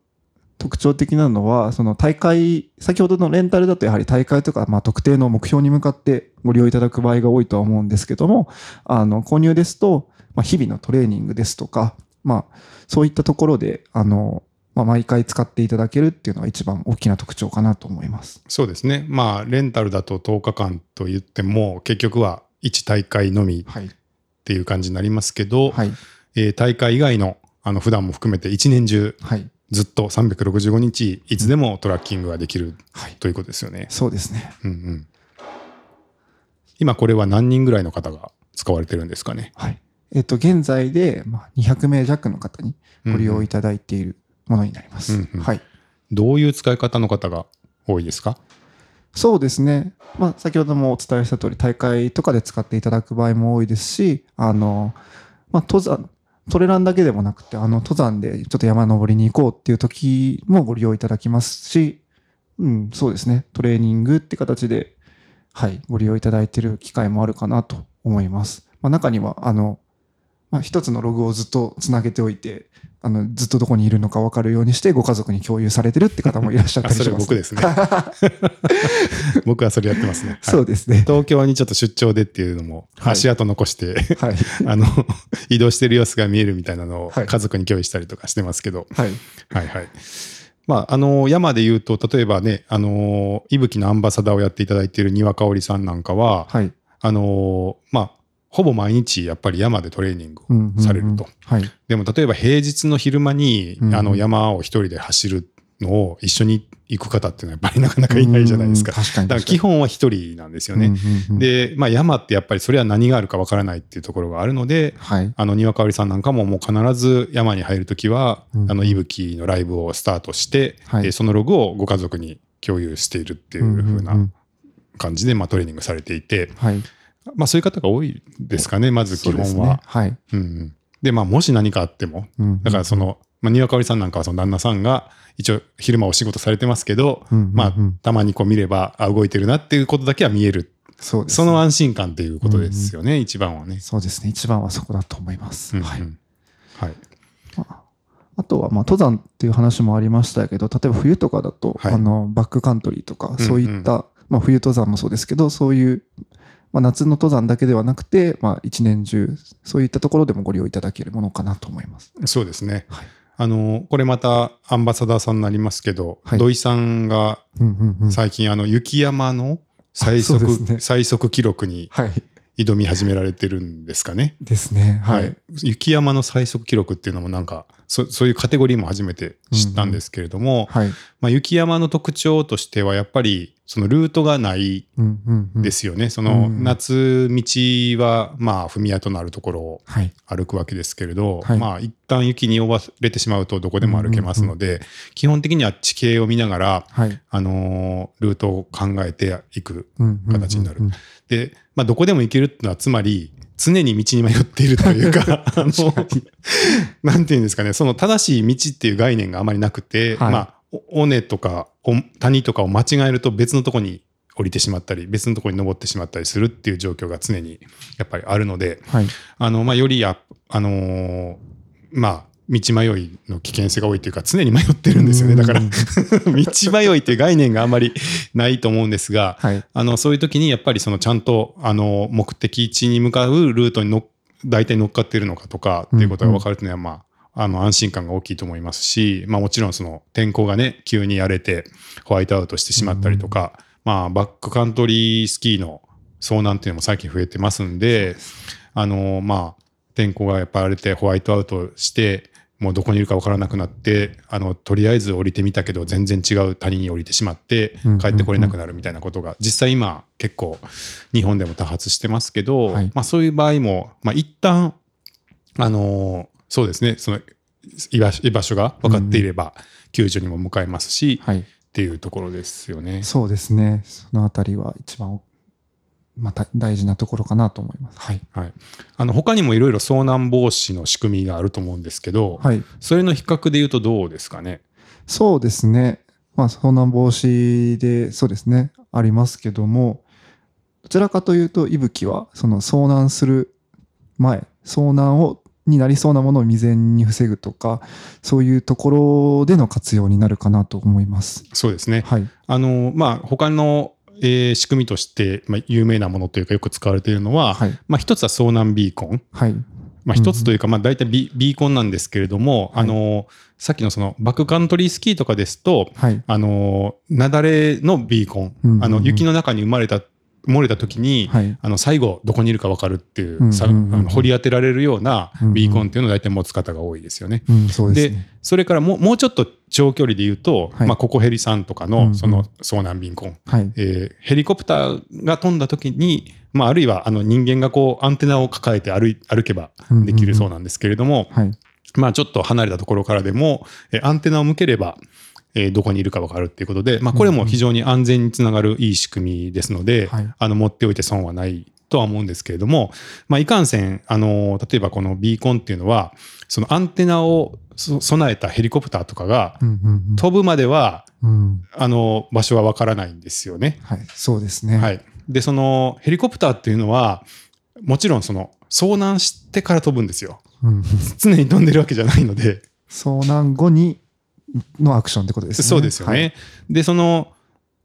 特徴的なのは、その大会、先ほどのレンタルだとやはり大会とか、まあ、特定の目標に向かってご利用いただく場合が多いとは思うんですけども、あの購入ですと、まあ、日々のトレーニングですとか、まあ、そういったところで、あの、まあ、毎回使っていただけるっていうのが一番大きな特徴かなと思います。そうですね。まあ、レンタルだと10日間と言っても、結局は1大会のみっはい。ていう感じになりますけど、はい。えー大会以外の、あの、普段も含めて1年中、はい。ずっと365日、いつでもトラッキングができるはい。ということですよね。そうですね。うんうん。今これは何人ぐらいの方が使われてるんですかね？はい。えっと、現在で、まあ、200名弱の方にご利用いただいているものになります。うんうんはい。どういう使い方の方が多いですか？そうですね。まあ、先ほどもお伝えした通り、大会とかで使っていただく場合も多いですし、あの、まあ、登山、トレランだけでもなくて、あの、登山でちょっと山登りに行こうっていう時もご利用いただきますし、うん、そうですね。トレーニングって形で、はい、ご利用いただいている機会もあるかなと思います。まあ、中には、あの、まあ、一つのログをずっとつなげておいて、あの、ずっとどこにいるのか分かるようにして、ご家族に共有されてるって方もいらっしゃったりします。れ僕ですね。僕はそれやってますね。はいそうですね。東京にちょっと出張でっていうのも、はい足跡残して、はい。あの、移動してる様子が見えるみたいなのをはい家族に共有したりとかしてますけど、はい。はいはい。まあ、あの、山で言うと、例えばね、あの、いぶきのアンバサダーをやっていただいている庭香織さんなんかは、はい。あの、まあ、ほぼ毎日やっぱり山でトレーニングされると。はい。でも例えば平日の昼間に、うんあの山を一人で走るのを一緒に行く方っていうのはやっぱりなかなかいないじゃないですか。だから基本は一人なんですよね。で、まあ山ってやっぱりそれは何があるかわからないっていうところがあるので、はい。あの、庭香織さんなんかももう必ず山に入るときは、うんあの、いぶきのライブをスタートして、はいえーそのログをご家族に共有しているっていう風うなん感じで、まあトレーニングされていて、はい。まあそういう方が多いですかね、まず基本は。ね。はい。うんうんで、まあもし何かあっても、うんだからその、まあ、庭香織さんなんかはその旦那さんが一応昼間お仕事されてますけど、うんうんうんまあたまにこう見れば、あ、動いてるなっていうことだけは見える。そうです、ね。その安心感っていうことですよね、一番はね。そうですね。一番はそこだと思います。うんうんはい。はい。あとは、まあ、登山っていう話もありましたけど、例えば冬とかだと、はいあの、バックカントリーとか、んそういった、まあ、冬登山もそうですけど、そういう、まあ、夏の登山だけではなくて、まあ、一年中、そういったところでもご利用いただけるものかなと思います。そうですね。はいあの、これまたアンバサダーさんになりますけど、はい土井さんが。最近あの雪山の最速、ね最速記録にはい。挑み始められてるんですかね？ですね。はい。雪山の最速記録っていうのもなんか、そそういうカテゴリーも初めて知ったんですけれども、はい。まあ、雪山の特徴としてはやっぱりそのルートがないうんうんうん。。ですすよね。そのうん夏道はまあ踏み跡のあるところをはい。歩くわけですけれど、はいまあ一旦雪に覆われてしまうとどこでも歩けますので、基本的には地形を見ながら、はい。あのールートを考えていく。うんうんうんうん形になるで、まあどこでも行けるっていうのはつまり、常に道に迷っているというか、あの、なんていうんですかね、その正しい道っていう概念があまりなくて、はいまあ、お尾根とかお谷とかを間違えると別のとこに降りてしまったり、別のとこに登ってしまったりするっていう状況が常にやっぱりあるので、はい。あの、まあ、よりや、あのーまあ、道迷いの危険性が多いというか、常に迷ってるんですよね。だから、う ん道迷いっていう概念があまりないと思うんですが、はい。あの、そういう時にやっぱりそのちゃんと、あの、目的地に向かうルートにの大体乗っかっているのかとかっていうことが分かるというのは、まあ、あの、安心感が大きいと思いますし、まあもちろんその天候がね、急に荒れてホワイトアウトしてしまったりとか、まあ、バックカントリースキーの遭難っていうのも最近増えてますんで、あの、まあ、天候がやっぱ荒れてホワイトアウトして、もうどこにいるか分からなくなって、あの、とりあえず降りてみたけど、全然違う谷に降りてしまってうん、帰ってこれなくなるみたいなことが、実際今結構日本でも多発してますけど、はいまあそういう場合も、まあ一旦、あのーそうですね、その居場所が分かっていれば、救助にも向かえますし、はい。っていうところですよね。そうですね。そのあたりは一番、また大事なところかなと思います。はい。はい。あの、他にもいろいろ遭難防止の仕組みがあると思うんですけど、はい。それの比較で言うとどうですかね？そうですね。まあ、遭難防止で、そうですね、ありますけども、どちらかというと、息吹は、その遭難する前、遭難を、になりそうなものを未然に防ぐとか、そういうところでの活用になるかなと思います。そうですね。はい。あの、まあ、他の、えー仕組みとして、まあ、有名なものというかよく使われているのは、はい。まあ、一つは遭難ビーコン。はい。まあ、一つというか、まあ、大体ビビーコンなんですけれども、はいあの、さっきのそのバックカントリースキーとかですと、はい。あの、雪崩のビーコン、あの、雪の中に生まれた、漏れた時に、はい。あの、最後、どこにいるか分かるっていう、さあの掘り当てられるようなビーコンっていうのを大体持つ方が多いですよね。うん、そうですでね。それからもうもうちょっと長距離で言うと、はいまあ、ココヘリさんとかのその遭難ビーコン、はい。えーヘリコプターが飛んだ時に、まあ、あるいはあの人間がこうアンテナを抱えて歩い歩けばできるそうなんですけれども、はい。まあ、ちょっと離れたところからでも、えーアンテナを向ければ、えーどこにいるか分かるっていうことで、まあ、これも非常に安全につながるいい仕組みですので、はいあの持っておいて損はないとは思うんですけれども、まあ、いかんせん、あの例えばこのビーコンっていうのは、そのアンテナをそ備えたヘリコプターとかがうんうん飛ぶまでは、うん。うん。あの場所は分からないんですよね。はい。そうですね。。はいい。で、そのヘリコプターっていうのは、もちろんその遭難してから飛ぶんですよ。うん。常に飛んでるわけじゃないので、遭難後にのアクションってことですね。そうですよね。はいで、その、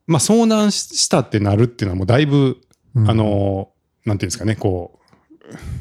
まあ、遭難したってなるっていうのはもうだいぶ、うんあの、なんていうんですかね、こ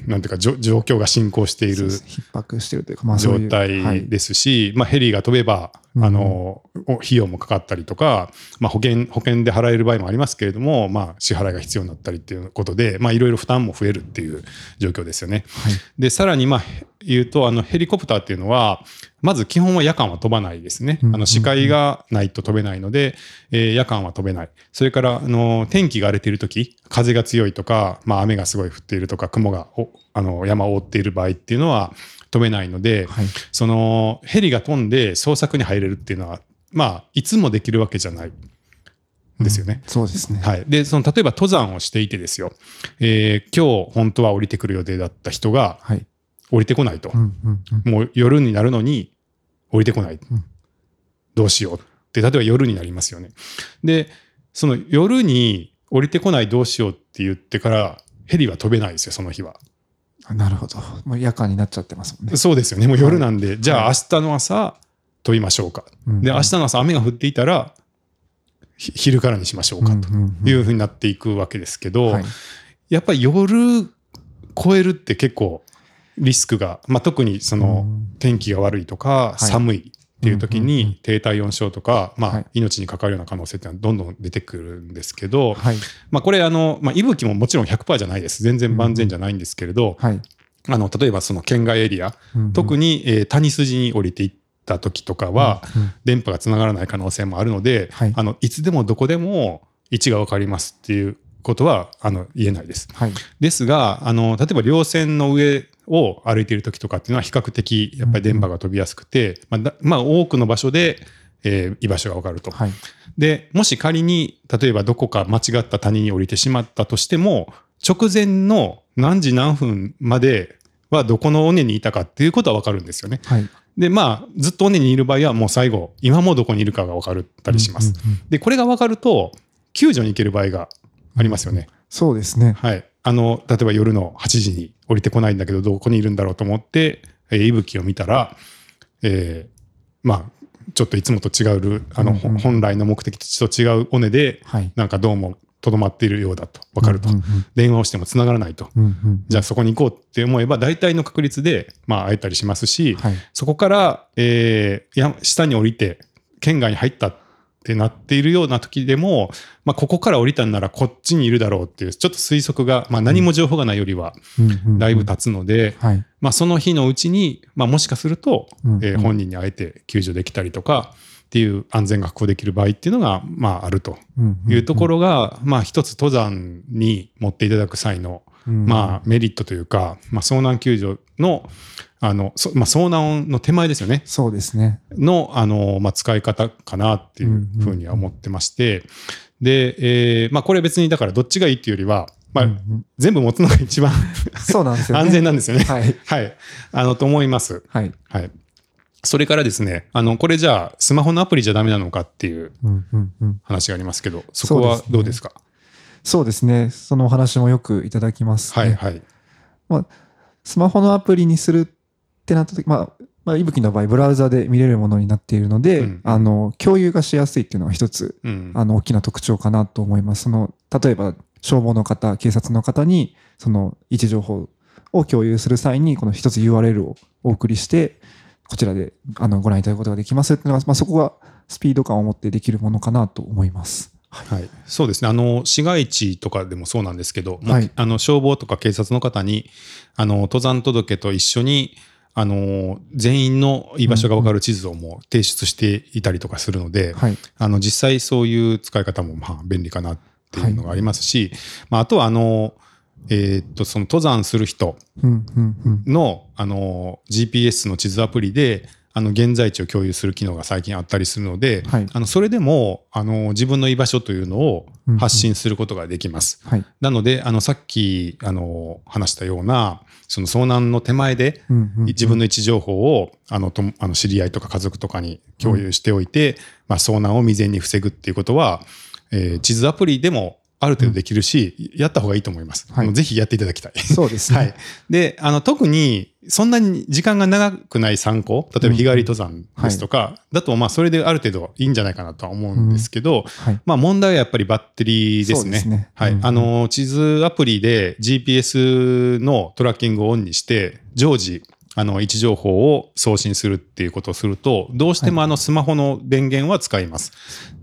う、なんていうか、状況が進行している逼迫してるというか、まあ状態ですし、まあ、ヘリが飛べば、うんあの、お費用もかかったりとか、まあ、保険、保険で払える場合もありますけれども、まあ、支払いが必要になったりっていうことで、まあ、いろいろ負担も増えるっていう状況ですよね。はいで、さらに、まあ、言うと、あの、ヘリコプターっていうのは、まず基本は夜間は飛ばないですね。うんあの、視界がないと飛べないので、えー夜間は飛べない。それから、あの、天気が荒れているとき、風が強いとか、まあ、雨がすごい降っているとか、雲が、おあの、山を覆っている場合っていうのは飛べないので、はいその、ヘリが飛んで捜索に入れるっていうのは、まあ、いつもできるわけじゃないですよね。そうですね。はい。で、その、例えば登山をしていてですよ。えー今日本当は降りてくる予定だった人がはい。降りてこないとう。んうんうんもう夜になるのに降りてこない。うんどうしようって、例えば夜になりますよね。で、その夜に降りてこないどうしようって言ってから、ヘリは飛べないですよ、その日は。あなるほど。もう夜間になっちゃってますもんね。そうですよね。もう夜なんで、じゃあ明日の朝飛びましょうか。うんで、明日の朝雨が降っていたら、ひ昼からにしましょうかとうんうんうんいうふうになっていくわけですけど、はいやっぱり夜超えるって結構リスクが、まあ、特にそのうん。天気が悪いとかい。寒いっていう時に低体温症とか、まあはい、命に関わるような可能性っていうのはどんどん出てくるんですけど、はい。まあ、これあの、まあ、息吹ももちろん100%じゃないです。全然万全じゃないんですけれど、はい。あの例えばその県外エリア、特にに、えー谷筋に降りていった時とかは、電波がつながらない可能性もあるので、はい。あのいつでもどこでも位置が分かりますっていうことはあの言えないです。はい。ですがあの例えば稜線の上を歩いている時とかっていうのは比較的やっぱり電波が飛びやすくて、まあだまあ、多くの場所で、えー居場所が分かると。はい。でもし仮に例えばどこか間違った谷に降りてしまったとしても直前の何時何分まではどこの尾根にいたかっていうことは分かるんですよね。はい。でまあずっと尾根にいる場合はもう最後今もどこにいるかが分かったりします。うんうんうんでこれが分かると救助に行ける場合がありますよね。そうですね。はい。あの、例えば夜の8時に降りてこないんだけど、どこにいるんだろうと思って、えー、息吹を見たら、えーまあ、ちょっといつもと違うル、あの、うんうん本来の目的地と違う尾根で、はい。なんかどうもとどまっているようだと、わかると。うんうん電話をしても繋がらないと。うんうんじゃあそこに行こうって思えば、大体の確率で、まあ、会えたりしますし、はい。そこから、えーや下に降りて、県外に入ったってなっているような時でも、まあ、ここから降りたんならこっちにいるだろうっていう、ちょっと推測が、まあ、何も情報がないよりは、だいぶ経つので、その日のうちに、まあ、もしかすると、えー本人に会えて救助できたりとか、っていう安全が確保できる場合っていうのが、まあ、あるというところが、まあ、一つ登山に持っていただく際の、ろまあ、メリットというか、まあ、遭難救助の、あの、そまあ、遭難の手前ですよね。そうですね。の、あの、まあ、使い方かなっていうふうには思ってまして、で、えーまあ、これ別にだからどっちがいいっていうよりは、まあ、うんうん全部持つのが一番そうなんですよね。安全なんですよね。はい。はい。あの、と思います。はい。はい。それからですね、あの、これじゃあ、スマホのアプリじゃダメなのかっていう話がありますけど、そこはどうですか？そうですね。そのお話もよくいただきます、ね。はい、はい。スマホのアプリにするってなった時、まあ、まあ、いぶきの場合、ブラウザで見れるものになっているので、うんあの、共有がしやすいっていうのは一つ、うん。あの、大きな特徴かなと思います。その、例えば、消防の方、警察の方に、その、位置情報を共有する際に、この一つ URL をお送りして、こちらで、あの、ご覧いただくことができますっていうのは、まあ、そこがスピード感を持ってできるものかなと思います。はい、そうですねあの市街地とかでもそうなんですけど、はいあの消防とか警察の方にあの登山届と一緒にあの全員の居場所が分かる地図をもう提出していたりとかするので、はい。あの実際そういう使い方もまあ便利かなっていうのがありますし、まあ、あとはあの、えーっとその登山する人。のあの GPS の地図アプリであの現在地を共有する機能が最近あったりするので、はい。あのそれでもあの自分の居場所というのを発信することができます。はい。なのであのさっきあの話したようなその遭難の手前でうんうんうん自分の位置情報をあのとあの知り合いとか家族とかに共有しておいて、まあ、遭難を未然に防ぐっていうことは、えー地図アプリでもある程度できるし、やった方がいいと思います。はいぜひやっていただきたい。そうですね。はい。で、あの、特に、そんなに時間が長くない参考、例えば日帰り登山ですとか、だと、まあ、それである程度いいんじゃないかなとは思うんですけど、はい。まあ、問題はやっぱりバッテリーですね。すねはい。うんあの、地図アプリで GPS のトラッキングをオンにして、常時、あの、位置情報を送信するっていうことをすると、どうしてもあの、スマホの電源は使います。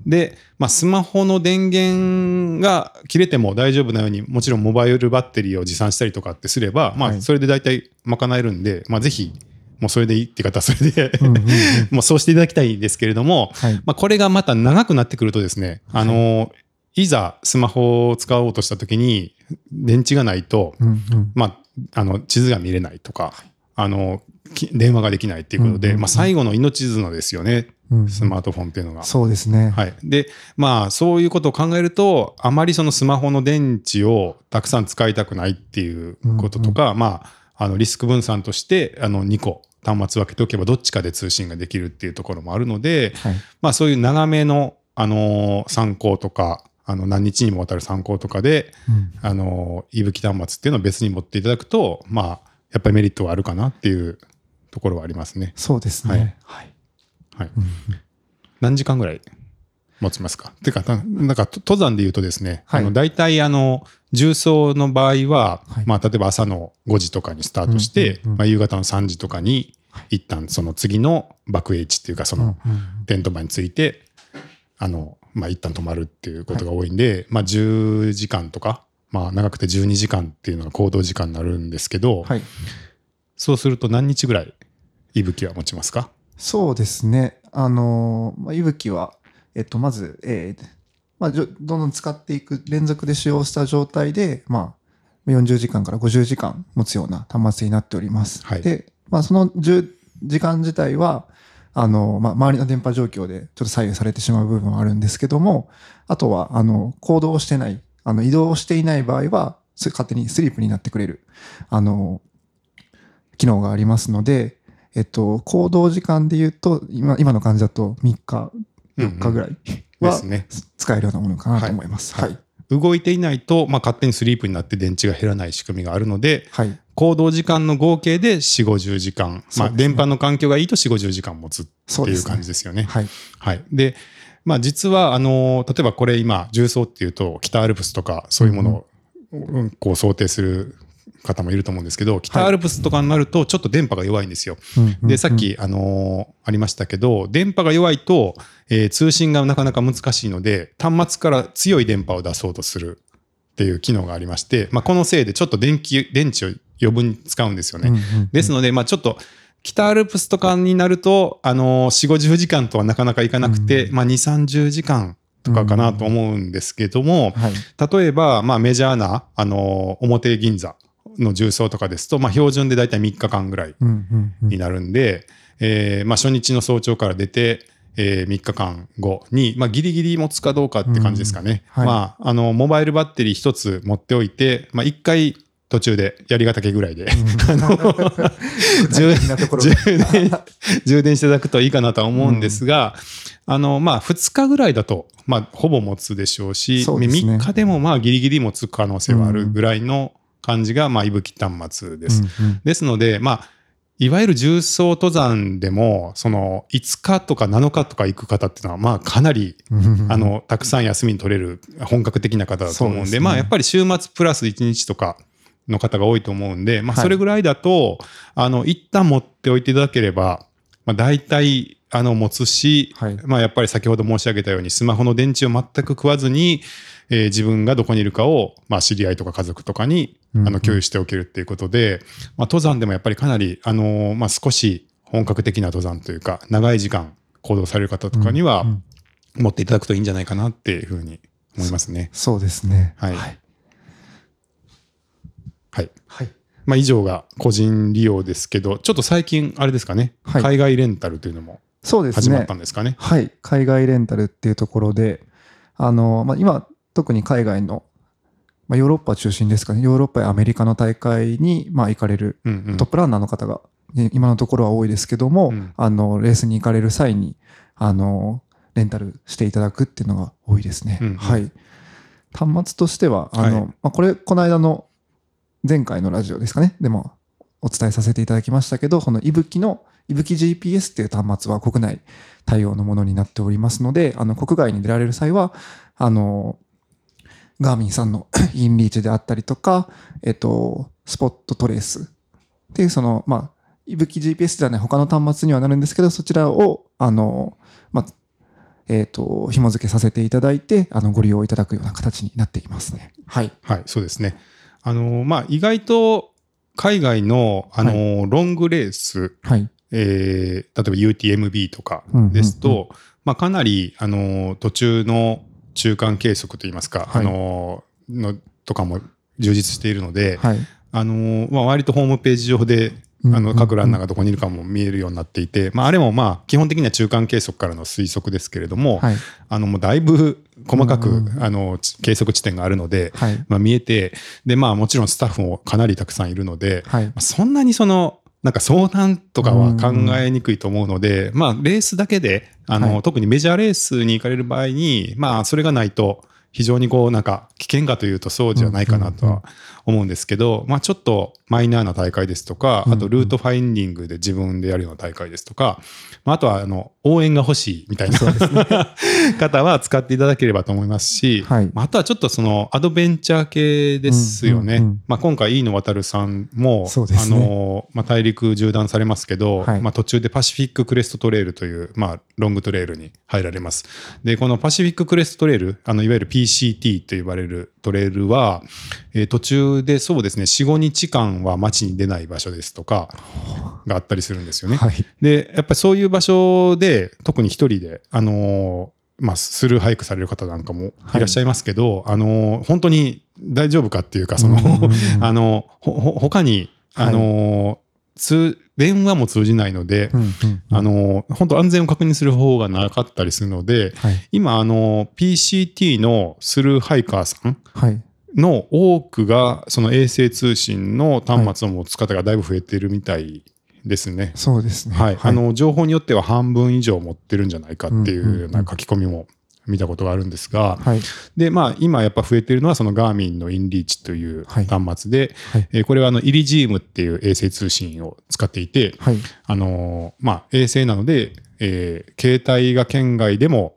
で、まあ、スマホの電源が切れても大丈夫なように、もちろんモバイルバッテリーを持参したりとかってすれば、まあ、はい。それで大体賄えるんで、まあ、ぜひ、もうそれでいいって方はそれで、もうそうしていただきたいんですけれども、はい。まあ、これがまた長くなってくるとですね、あの、いざスマホを使おうとしたときに、電池がないと、うんうん。まあ、あの、地図が見れないとか、あの、き電話ができないっていうことで、うんうんうんまあ、最後の命綱ですよね、うんスマートフォンっていうのが。そうですね。はい。で、まあ、そういうことを考えると、あまりそのスマホの電池をたくさん使いたくないっていうこととか、まあ、あの、リスク分散として、あの、2個端末分けておけばどっちかで通信ができるっていうところもあるので、はい。まあそういう長めの、あのー参考とか、あの何日にもわたる参考とかで、うんあのー、いぶき端末っていうのを別に持っていただくと、まあ、やっぱりメリットはあるかなっていうところはありますね。そうですね。はい。はい。うん何時間ぐらい持ちますか？っていうか、ななんか、と登山で言うとですね、はいあの、大体、あの、重曹の場合は、はいまあ、例えば朝の5時とかにスタートして、まあ、夕方の3時とかに、一旦その次の爆営地っていうか、その、テント場について、あの、まあ、一旦泊まるっていうことが多いんで、まあ、10時間とか、まあ、長くて12時間っていうのが行動時間になるんですけど、はい。そうすると何日ぐらい、いぶきは持ちますか？そうですね。あのー、まあ、いぶきは、えっと、まず、えーまあ、じょどんどん使っていく、連続で使用した状態で、まあ、40時間から50時間持つような端末になっております。はいで、まあ、その10時間自体は、あの、まあ、周りの電波状況でちょっと左右されてしまう部分はあるんですけども、あとは、あの、行動をしてない、あの、移動をしていない場合は、す勝手にスリープになってくれる、あの、機能がありますので、えっと、行動時間で言うと、今、今の感じだと3日、4日ぐらいではすね。使えるようなものかなと思います。ははいい。動いていないと、まあ、勝手にスリープになって電池が減らない仕組みがあるので、はい。行動時間の合計で4、50時間、まあ、電波の環境がいいと4、50時間持つっていう感じですよね。はい。はい。で、まあ実は、あの、例えばこれ今、重曹っていうと、北アルプスとか、そういうものを、うんこう想定する方もいると思うんですけど、北アルプスとかになると、ちょっと電波が弱いんですよ。で、さっき、あのーありましたけど、電波が弱いと、えー通信がなかなか難しいので、端末から強い電波を出そうとするっていう機能がありまして、まあ、このせいでちょっと電気、電池を余分に使うんですよね。ですので、まあ、ちょっと、北アルプスとかになると、あのー、4、50時間とはなかなかいかなくて、うんまあ、2、30時間とかかなと思うんですけども、はい。例えば、まあ、メジャーな、あのー、表銀座の重曹とかですと、まあ、標準でだいたい3日間ぐらいうんうんうんになるんで、えーまあ、初日の早朝から出て、えー3日間後に、まあ、ギリギリ持つかどうかって感じですかね。うんはいまあ、あの、モバイルバッテリー一つ持っておいて、まあ、1回途中でやりがたけぐらいで、あの、充電、充電していただくといいかなとは思うんですが、あの、まあ、2日ぐらいだと、まあ、ほぼ持つでしょうし、そうね。3日でもまあ、ギリギリ持つ可能性はあるぐらいの感じが、まあ、いぶき端末です。うんうん。ですので、まあ、いわゆる重曹登山でも、その、5日とか7日とか行く方っていうのは、まあ、かなり、うん。あの、たくさん休みに取れる本格的な方だと思うんで、まあ、やっぱり週末プラス1日とかの方が多いと思うんで、まあ、はいそれぐらいだと、あの、一旦持っておいていただければ、まあ、大体、あの、持つし、はいまあ、やっぱり先ほど申し上げたように、スマホの電池を全く食わずに、えー自分がどこにいるかを、まあ、知り合いとか家族とかに、あうんうんの、共有しておけるっていうことで、まあ、登山でもやっぱりかなり、あのーまあ、少し本格的な登山というか、長い時間行動される方とかにはうんうん、持っていただくといいんじゃないかなっていうふうに思いますね。そうですね。はいはい。はい。はいまあ、以上が個人利用ですけど、ちょっと最近、あれですかね、はい海外レンタルというのもそうですね始まった。んですかね。はい。海外レンタルっていうところで、あの、まあ、今、特に海外の、まあ、ヨーロッパ中心ですかね。ヨーロッパやアメリカの大会に、まあ、行かれるうんうんトップランナーの方が、ね今のところは多いですけども、うんあの、レースに行かれる際に、あの、レンタルしていただくっていうのが多いですね。うんうんはい。端末としては、あの、はいまあ、これ、この間の前回のラジオですかね。でも、お伝えさせていただきましたけど、このいぶきの、いぶき GPS っていう端末は国内対応のものになっておりますので、あの、国外に出られる際は、あの、ガーミンさんの インリーチであったりとか、えっと、スポットトレースっていう、その、まあ、いぶき GPS ではない他の端末にはなるんですけど、そちらを、あの、まあ、えっ、と、紐付けさせていただいて、あの、ご利用いただくような形になっていますね。はい。はい、そうですね。あの、まあ、意外と海外の、あの、ロングレース、はい。えー例えば UTMB とかですと、うんうんまあ、かなり、あの、途中の中間計測といいますか、はいあの、のとかも充実しているので、はい。あの、まあ、割とホームページ上で、あの、うんうんうん各ランナーがどこにいるかも見えるようになっていて、まあ、あれもまあ、基本的には中間計測からの推測ですけれども、はい。あの、もうだいぶ細かく、あの、ち計測地点があるので、はい。まあ、見えて、で、まあ、もちろんスタッフもかなりたくさんいるので、はいま。あそんなにその、なんか相談とかは考えにくいと思うので、まあ、レースだけで、あの、はい特にメジャーレースに行かれる場合に、まあ、それがないと、非常にこう、なんか、危険かというとそうじゃないかなとは思うんですけど、まあ、ちょっとマイナーな大会ですとか、あと、ルートファインディングで自分でやるような大会ですとか、まあ、あとは、あの、応援が欲しいみたいな 方は使っていただければと思いますし、はい。まああとはちょっとその、アドベンチャー系ですよね。まあ、今回、飯野渡さんも、ね。あの、まあ、大陸縦断されますけど、はい。まあ、途中でパシフィッククレストトレイルという、まあ、ロングトレイルに入られます。で、このパシフィッククレストトレイル、あの、いわゆる PCT と呼ばれるトレイルは、えー途中でそうですね、4、5日間は街に出ない場所ですとか、があったりするんですよね。はい。で、やっぱりそういう場所で、特に一人で、あのーまあ、スルーハイクされる方なんかもいらっしゃいますけど、あのー本当に大丈夫かっていうか、その、うんうんうん あの、他に、あのー通、電話も通じないので、うんうんあのー本当安全を確認する方がなかったりするので、はい。今、あのー PCT のスルーハイカーさんはい。の多くが、その衛星通信の端末を持つ方がだいぶ増えてるみたいですね。そうですね。はい、あ、の情報によっては半分以上持ってるんじゃないかっていうような書き込みも見たことがあるんですが、はい。で、まあ、今やっぱ増えてるのはそのガーミンのインリーチというはい端末で、はい。えーこれはあのイリジームっていう衛星通信を使っていて、はい。あのーまあ、衛星なので、えー携帯が県外でも、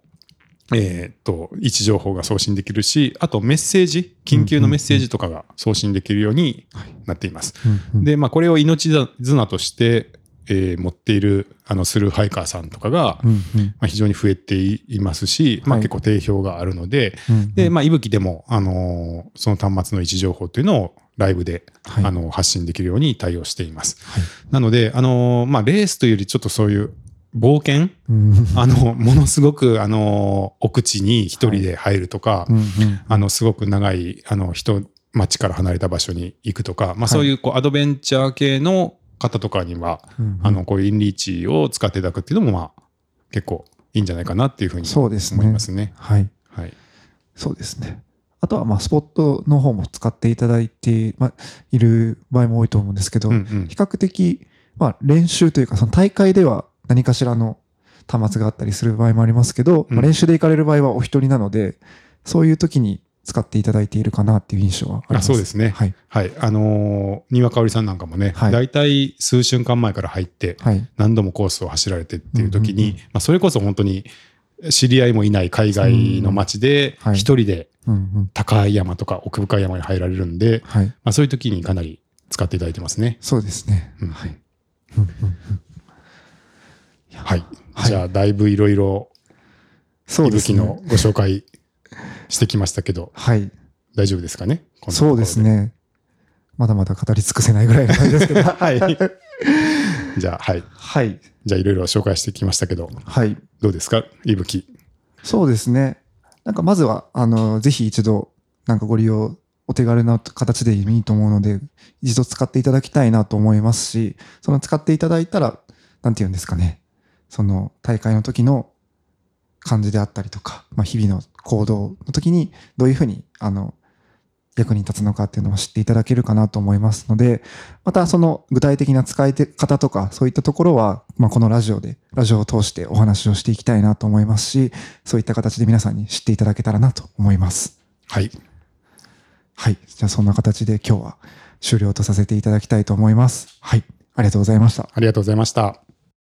えーっと、位置情報が送信できるし、あとメッセージ、緊急のメッセージとかが送信できるようになっています。で、まあ、これを命綱として、えー持っている、あの、スルーハイカーさんとかが、うんうん。まあ、非常に増えていますし、まあ、はい結構定評があるので、うん。で、まあ、いぶきでも、あのーその端末の位置情報というのをライブで、はい。あの発信できるように対応しています。はい。なので、あのーまあ、レースというよりちょっとそういう冒険？うんあの、ものすごく、あの、奥地に一人で入るとか、うんうんあの、すごく長い、あの、人、町から離れた場所に行くとか、まあ、そういう、こう、アドベンチャー系の方とかには、うんあの、こういうインリーチを使っていただくっていうのも、まあ、結構いいんじゃないかなっていうふうにそうですね思いますね。はい。はい。そうですね。あとは、まあ、スポットの方も使っていただいて、まあ、いる場合も多いと思うんですけど、うんうん比較的、まあ、練習というか、その大会では何かしらの端末があったりする場合もありますけど、うんまあ、練習で行かれる場合はお一人なので、そういう時に使っていただいているかなっていう印象はあそうですねはい。はい。あのー、丹羽香織さんなんかもね、はい大体数週間前から入って、はい。何度もコースを走られてっていう時に、うんうんうんまあ、それこそ本当に知り合いもいない海外の街で一人で。高い山とか奥深い山に入られるんで、はい。まあ、そういう時にかなり使っていただいてますね。そうですね。うんはい。はい。はいじゃあ、だいぶいろいろ、そうですね。のご紹介してきましたけど、はい。大丈夫ですかね？そうです。ね。まだまだ語り尽くせないぐらいの感じですけど。はい。じゃあ、はい。はい。じゃあ、いろいろ紹介してきましたけど、はい。どうですか？いぶき。そうですね。なんかまずは、あの、ぜひ一度、なんかご利用、お手軽な形でいいと思うので、一度使っていただきたいなと思いますし、その使っていただいたら、なんて言うんですかね。その大会の時の感じであったりとか、まあ、日々の行動の時にどういうふうに、あの、役に立つのかっていうのを知っていただけるかなと思いますので、またその具体的な使い方とか、そういったところは、まあ、このラジオで、ラジオを通してお話をしていきたいなと思いますし、そういった形で皆さんに知っていただけたらなと思います。はい。はい。じゃあそんな形で今日は終了とさせていただきたいと思います。はい。ありがとうございました。ありがとうございました。